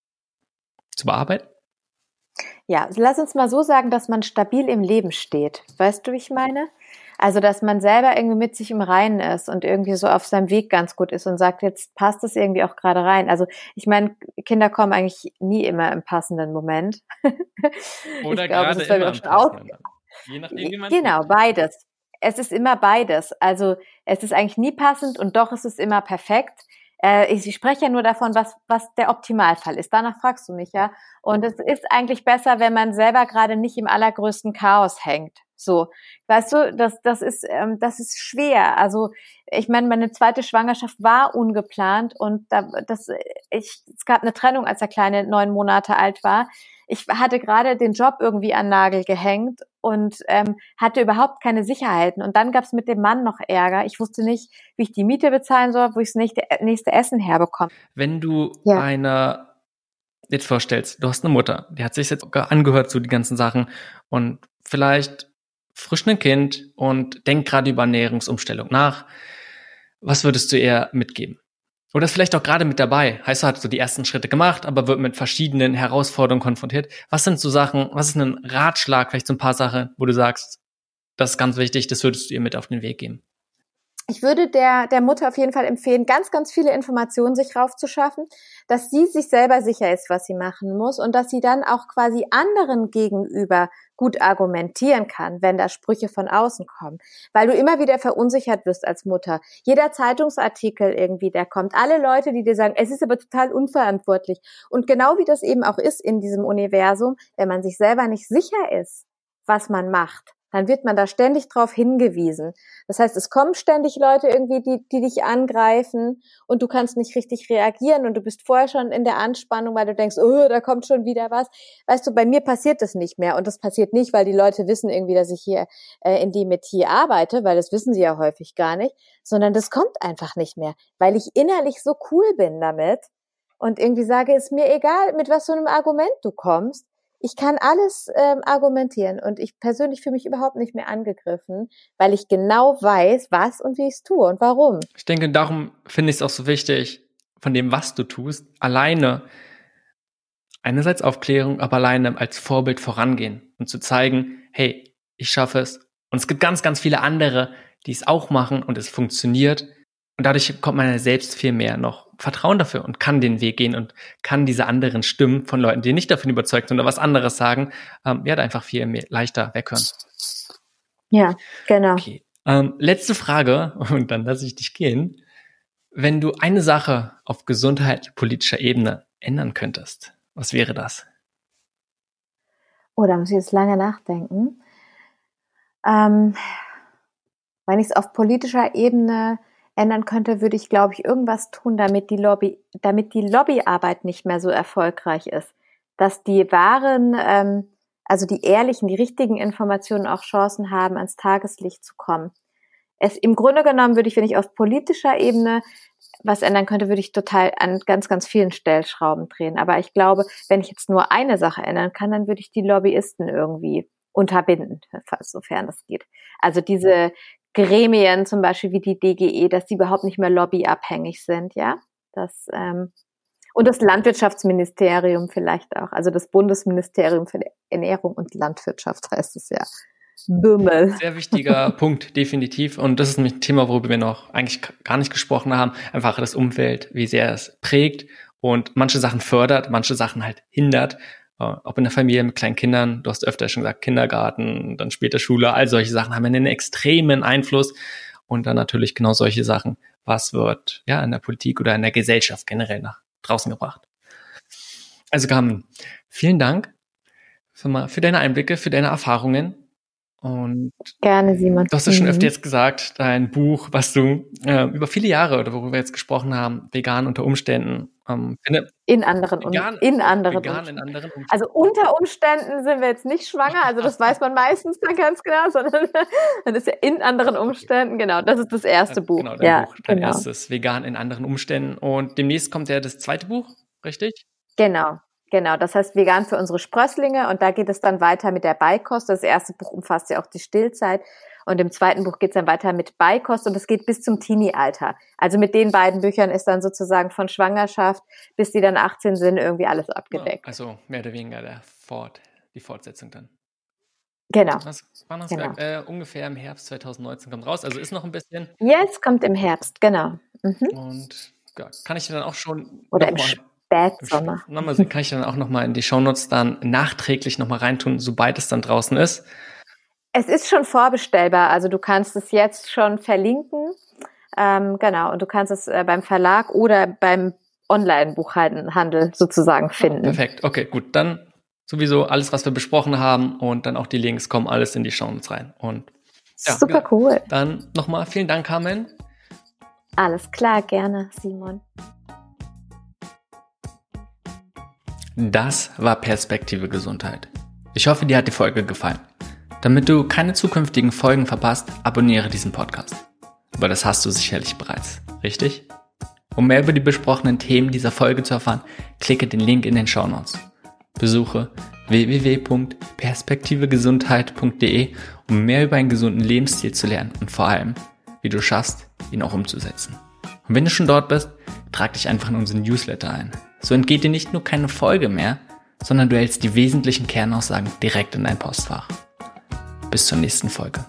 Speaker 1: zu bearbeiten.
Speaker 2: Ja, lass uns mal so sagen, dass man stabil im Leben steht. Weißt du, wie ich meine? Also, dass man selber irgendwie mit sich im Reinen ist und irgendwie so auf seinem Weg ganz gut ist und sagt, jetzt passt es irgendwie auch gerade rein. Also, ich meine, Kinder kommen eigentlich nie immer im passenden Moment. (laughs)
Speaker 1: Oder glaube, gerade immer im passenden Je nachdem,
Speaker 2: Genau, tut. beides. Es ist immer beides. Also, es ist eigentlich nie passend und doch ist es immer perfekt. Äh, ich spreche ja nur davon, was, was der Optimalfall ist. Danach fragst du mich ja. Und es ist eigentlich besser, wenn man selber gerade nicht im allergrößten Chaos hängt. So, weißt du, das, das ist, ähm, das ist schwer. Also, ich meine, meine zweite Schwangerschaft war ungeplant und da, das, ich, es gab eine Trennung, als der Kleine neun Monate alt war. Ich hatte gerade den Job irgendwie an Nagel gehängt und ähm, hatte überhaupt keine Sicherheiten. Und dann gab es mit dem Mann noch Ärger. Ich wusste nicht, wie ich die Miete bezahlen soll, wo ich das nächste, nächste Essen herbekomme.
Speaker 1: Wenn du ja. eine jetzt vorstellst, du hast eine Mutter, die hat sich jetzt angehört zu so die ganzen Sachen und vielleicht frisch ein Kind und denkt gerade über Ernährungsumstellung nach. Was würdest du ihr mitgeben? Oder ist vielleicht auch gerade mit dabei. Heißt, du hast so die ersten Schritte gemacht, aber wird mit verschiedenen Herausforderungen konfrontiert. Was sind so Sachen, was ist ein Ratschlag, vielleicht so ein paar Sachen, wo du sagst, das ist ganz wichtig, das würdest du ihr mit auf den Weg geben?
Speaker 2: Ich würde der, der Mutter auf jeden Fall empfehlen, ganz, ganz viele Informationen sich raufzuschaffen, dass sie sich selber sicher ist, was sie machen muss und dass sie dann auch quasi anderen gegenüber gut argumentieren kann, wenn da Sprüche von außen kommen. Weil du immer wieder verunsichert wirst als Mutter. Jeder Zeitungsartikel irgendwie, der kommt, alle Leute, die dir sagen, es ist aber total unverantwortlich. Und genau wie das eben auch ist in diesem Universum, wenn man sich selber nicht sicher ist, was man macht, dann wird man da ständig drauf hingewiesen. Das heißt, es kommen ständig Leute irgendwie, die, die dich angreifen und du kannst nicht richtig reagieren und du bist vorher schon in der Anspannung, weil du denkst, oh, da kommt schon wieder was. Weißt du, bei mir passiert das nicht mehr und das passiert nicht, weil die Leute wissen irgendwie, dass ich hier äh, in die Metier arbeite, weil das wissen sie ja häufig gar nicht, sondern das kommt einfach nicht mehr, weil ich innerlich so cool bin damit und irgendwie sage, ist mir egal, mit was für einem Argument du kommst ich kann alles ähm, argumentieren und ich persönlich fühle mich überhaupt nicht mehr angegriffen, weil ich genau weiß, was und wie ich es tue und warum.
Speaker 1: Ich denke, darum finde ich es auch so wichtig, von dem, was du tust, alleine einerseits Aufklärung, aber alleine als Vorbild vorangehen und zu zeigen, hey, ich schaffe es. Und es gibt ganz, ganz viele andere, die es auch machen und es funktioniert. Und dadurch kommt man ja selbst viel mehr noch Vertrauen dafür und kann den Weg gehen und kann diese anderen Stimmen von Leuten, die nicht davon überzeugt sind oder was anderes sagen, ähm, ja, einfach viel mehr, leichter weghören.
Speaker 2: Ja, genau.
Speaker 1: Okay. Ähm, letzte Frage (laughs) und dann lasse ich dich gehen. Wenn du eine Sache auf Gesundheit politischer Ebene ändern könntest, was wäre das?
Speaker 2: Oh, da muss ich jetzt lange nachdenken. Ähm, wenn ich es auf politischer Ebene ändern könnte, würde ich, glaube ich, irgendwas tun, damit die Lobby, damit die Lobbyarbeit nicht mehr so erfolgreich ist. Dass die wahren, ähm, also die ehrlichen, die richtigen Informationen auch Chancen haben, ans Tageslicht zu kommen. Es, im Grunde genommen würde ich, wenn ich auf politischer Ebene was ändern könnte, würde ich total an ganz, ganz vielen Stellschrauben drehen. Aber ich glaube, wenn ich jetzt nur eine Sache ändern kann, dann würde ich die Lobbyisten irgendwie unterbinden, sofern das geht. Also diese Gremien, zum Beispiel wie die DGE, dass die überhaupt nicht mehr lobbyabhängig sind, ja. Das, ähm, und das Landwirtschaftsministerium vielleicht auch, also das Bundesministerium für Ernährung und Landwirtschaft heißt es ja. Bümmel.
Speaker 1: Sehr wichtiger (laughs) Punkt, definitiv. Und das ist ein Thema, worüber wir noch eigentlich gar nicht gesprochen haben. Einfach das Umfeld, wie sehr es prägt und manche Sachen fördert, manche Sachen halt hindert. Äh, ob in der Familie mit kleinen Kindern, du hast öfter schon gesagt, Kindergarten, dann später Schule, all solche Sachen haben einen extremen Einfluss. Und dann natürlich genau solche Sachen, was wird ja in der Politik oder in der Gesellschaft generell nach draußen gebracht. Also Carmen, vielen Dank für, für deine Einblicke, für deine Erfahrungen. Und
Speaker 2: Gerne, Simon.
Speaker 1: Du hast ja schon öfter mhm. jetzt gesagt, dein Buch, was du äh, über viele Jahre oder worüber wir jetzt gesprochen haben, vegan unter Umständen.
Speaker 2: Ähm, in anderen vegan, in anderen,
Speaker 1: vegan in anderen Umständen.
Speaker 2: Also unter Umständen sind wir jetzt nicht schwanger, also das weiß man meistens dann ganz genau, sondern (laughs) dann ist ja in anderen Umständen, genau, das ist das erste äh, Buch.
Speaker 1: Genau, dein ja, Buch, dein genau. erstes, vegan in anderen Umständen. Und demnächst kommt ja das zweite Buch, richtig?
Speaker 2: Genau, Genau, das heißt vegan für unsere Sprösslinge und da geht es dann weiter mit der Beikost. Das erste Buch umfasst ja auch die Stillzeit und im zweiten Buch geht es dann weiter mit Beikost und es geht bis zum Teenie-Alter. Also mit den beiden Büchern ist dann sozusagen von Schwangerschaft bis die dann 18 sind irgendwie alles abgedeckt.
Speaker 1: also mehr oder weniger der Fort, die Fortsetzung dann.
Speaker 2: Genau.
Speaker 1: Das genau. Äh, ungefähr im Herbst 2019 kommt raus, also ist noch ein bisschen.
Speaker 2: Jetzt kommt im Herbst, genau.
Speaker 1: Mhm. Und ja, kann ich dann auch schon.
Speaker 2: Oder im Spätsommer.
Speaker 1: Nochmal, kann ich dann auch nochmal in die Shownotes dann nachträglich nochmal reintun, sobald es dann draußen ist.
Speaker 2: Es ist schon vorbestellbar, also du kannst es jetzt schon verlinken. Ähm, genau, und du kannst es äh, beim Verlag oder beim Online-Buchhandel sozusagen finden. Oh,
Speaker 1: perfekt, okay, gut. Dann sowieso alles, was wir besprochen haben und dann auch die Links kommen alles in die Shownotes rein. Und
Speaker 2: ja, super ja. cool.
Speaker 1: Dann nochmal vielen Dank, Carmen.
Speaker 2: Alles klar, gerne, Simon.
Speaker 1: Das war Perspektive Gesundheit. Ich hoffe, dir hat die Folge gefallen. Damit du keine zukünftigen Folgen verpasst, abonniere diesen Podcast. Aber das hast du sicherlich bereits, richtig? Um mehr über die besprochenen Themen dieser Folge zu erfahren, klicke den Link in den Show Notes. Besuche www.perspektivegesundheit.de, um mehr über einen gesunden Lebensstil zu lernen und vor allem, wie du schaffst, ihn auch umzusetzen. Und wenn du schon dort bist, trag dich einfach in unseren Newsletter ein. So entgeht dir nicht nur keine Folge mehr, sondern du hältst die wesentlichen Kernaussagen direkt in dein Postfach. Bis zur nächsten Folge.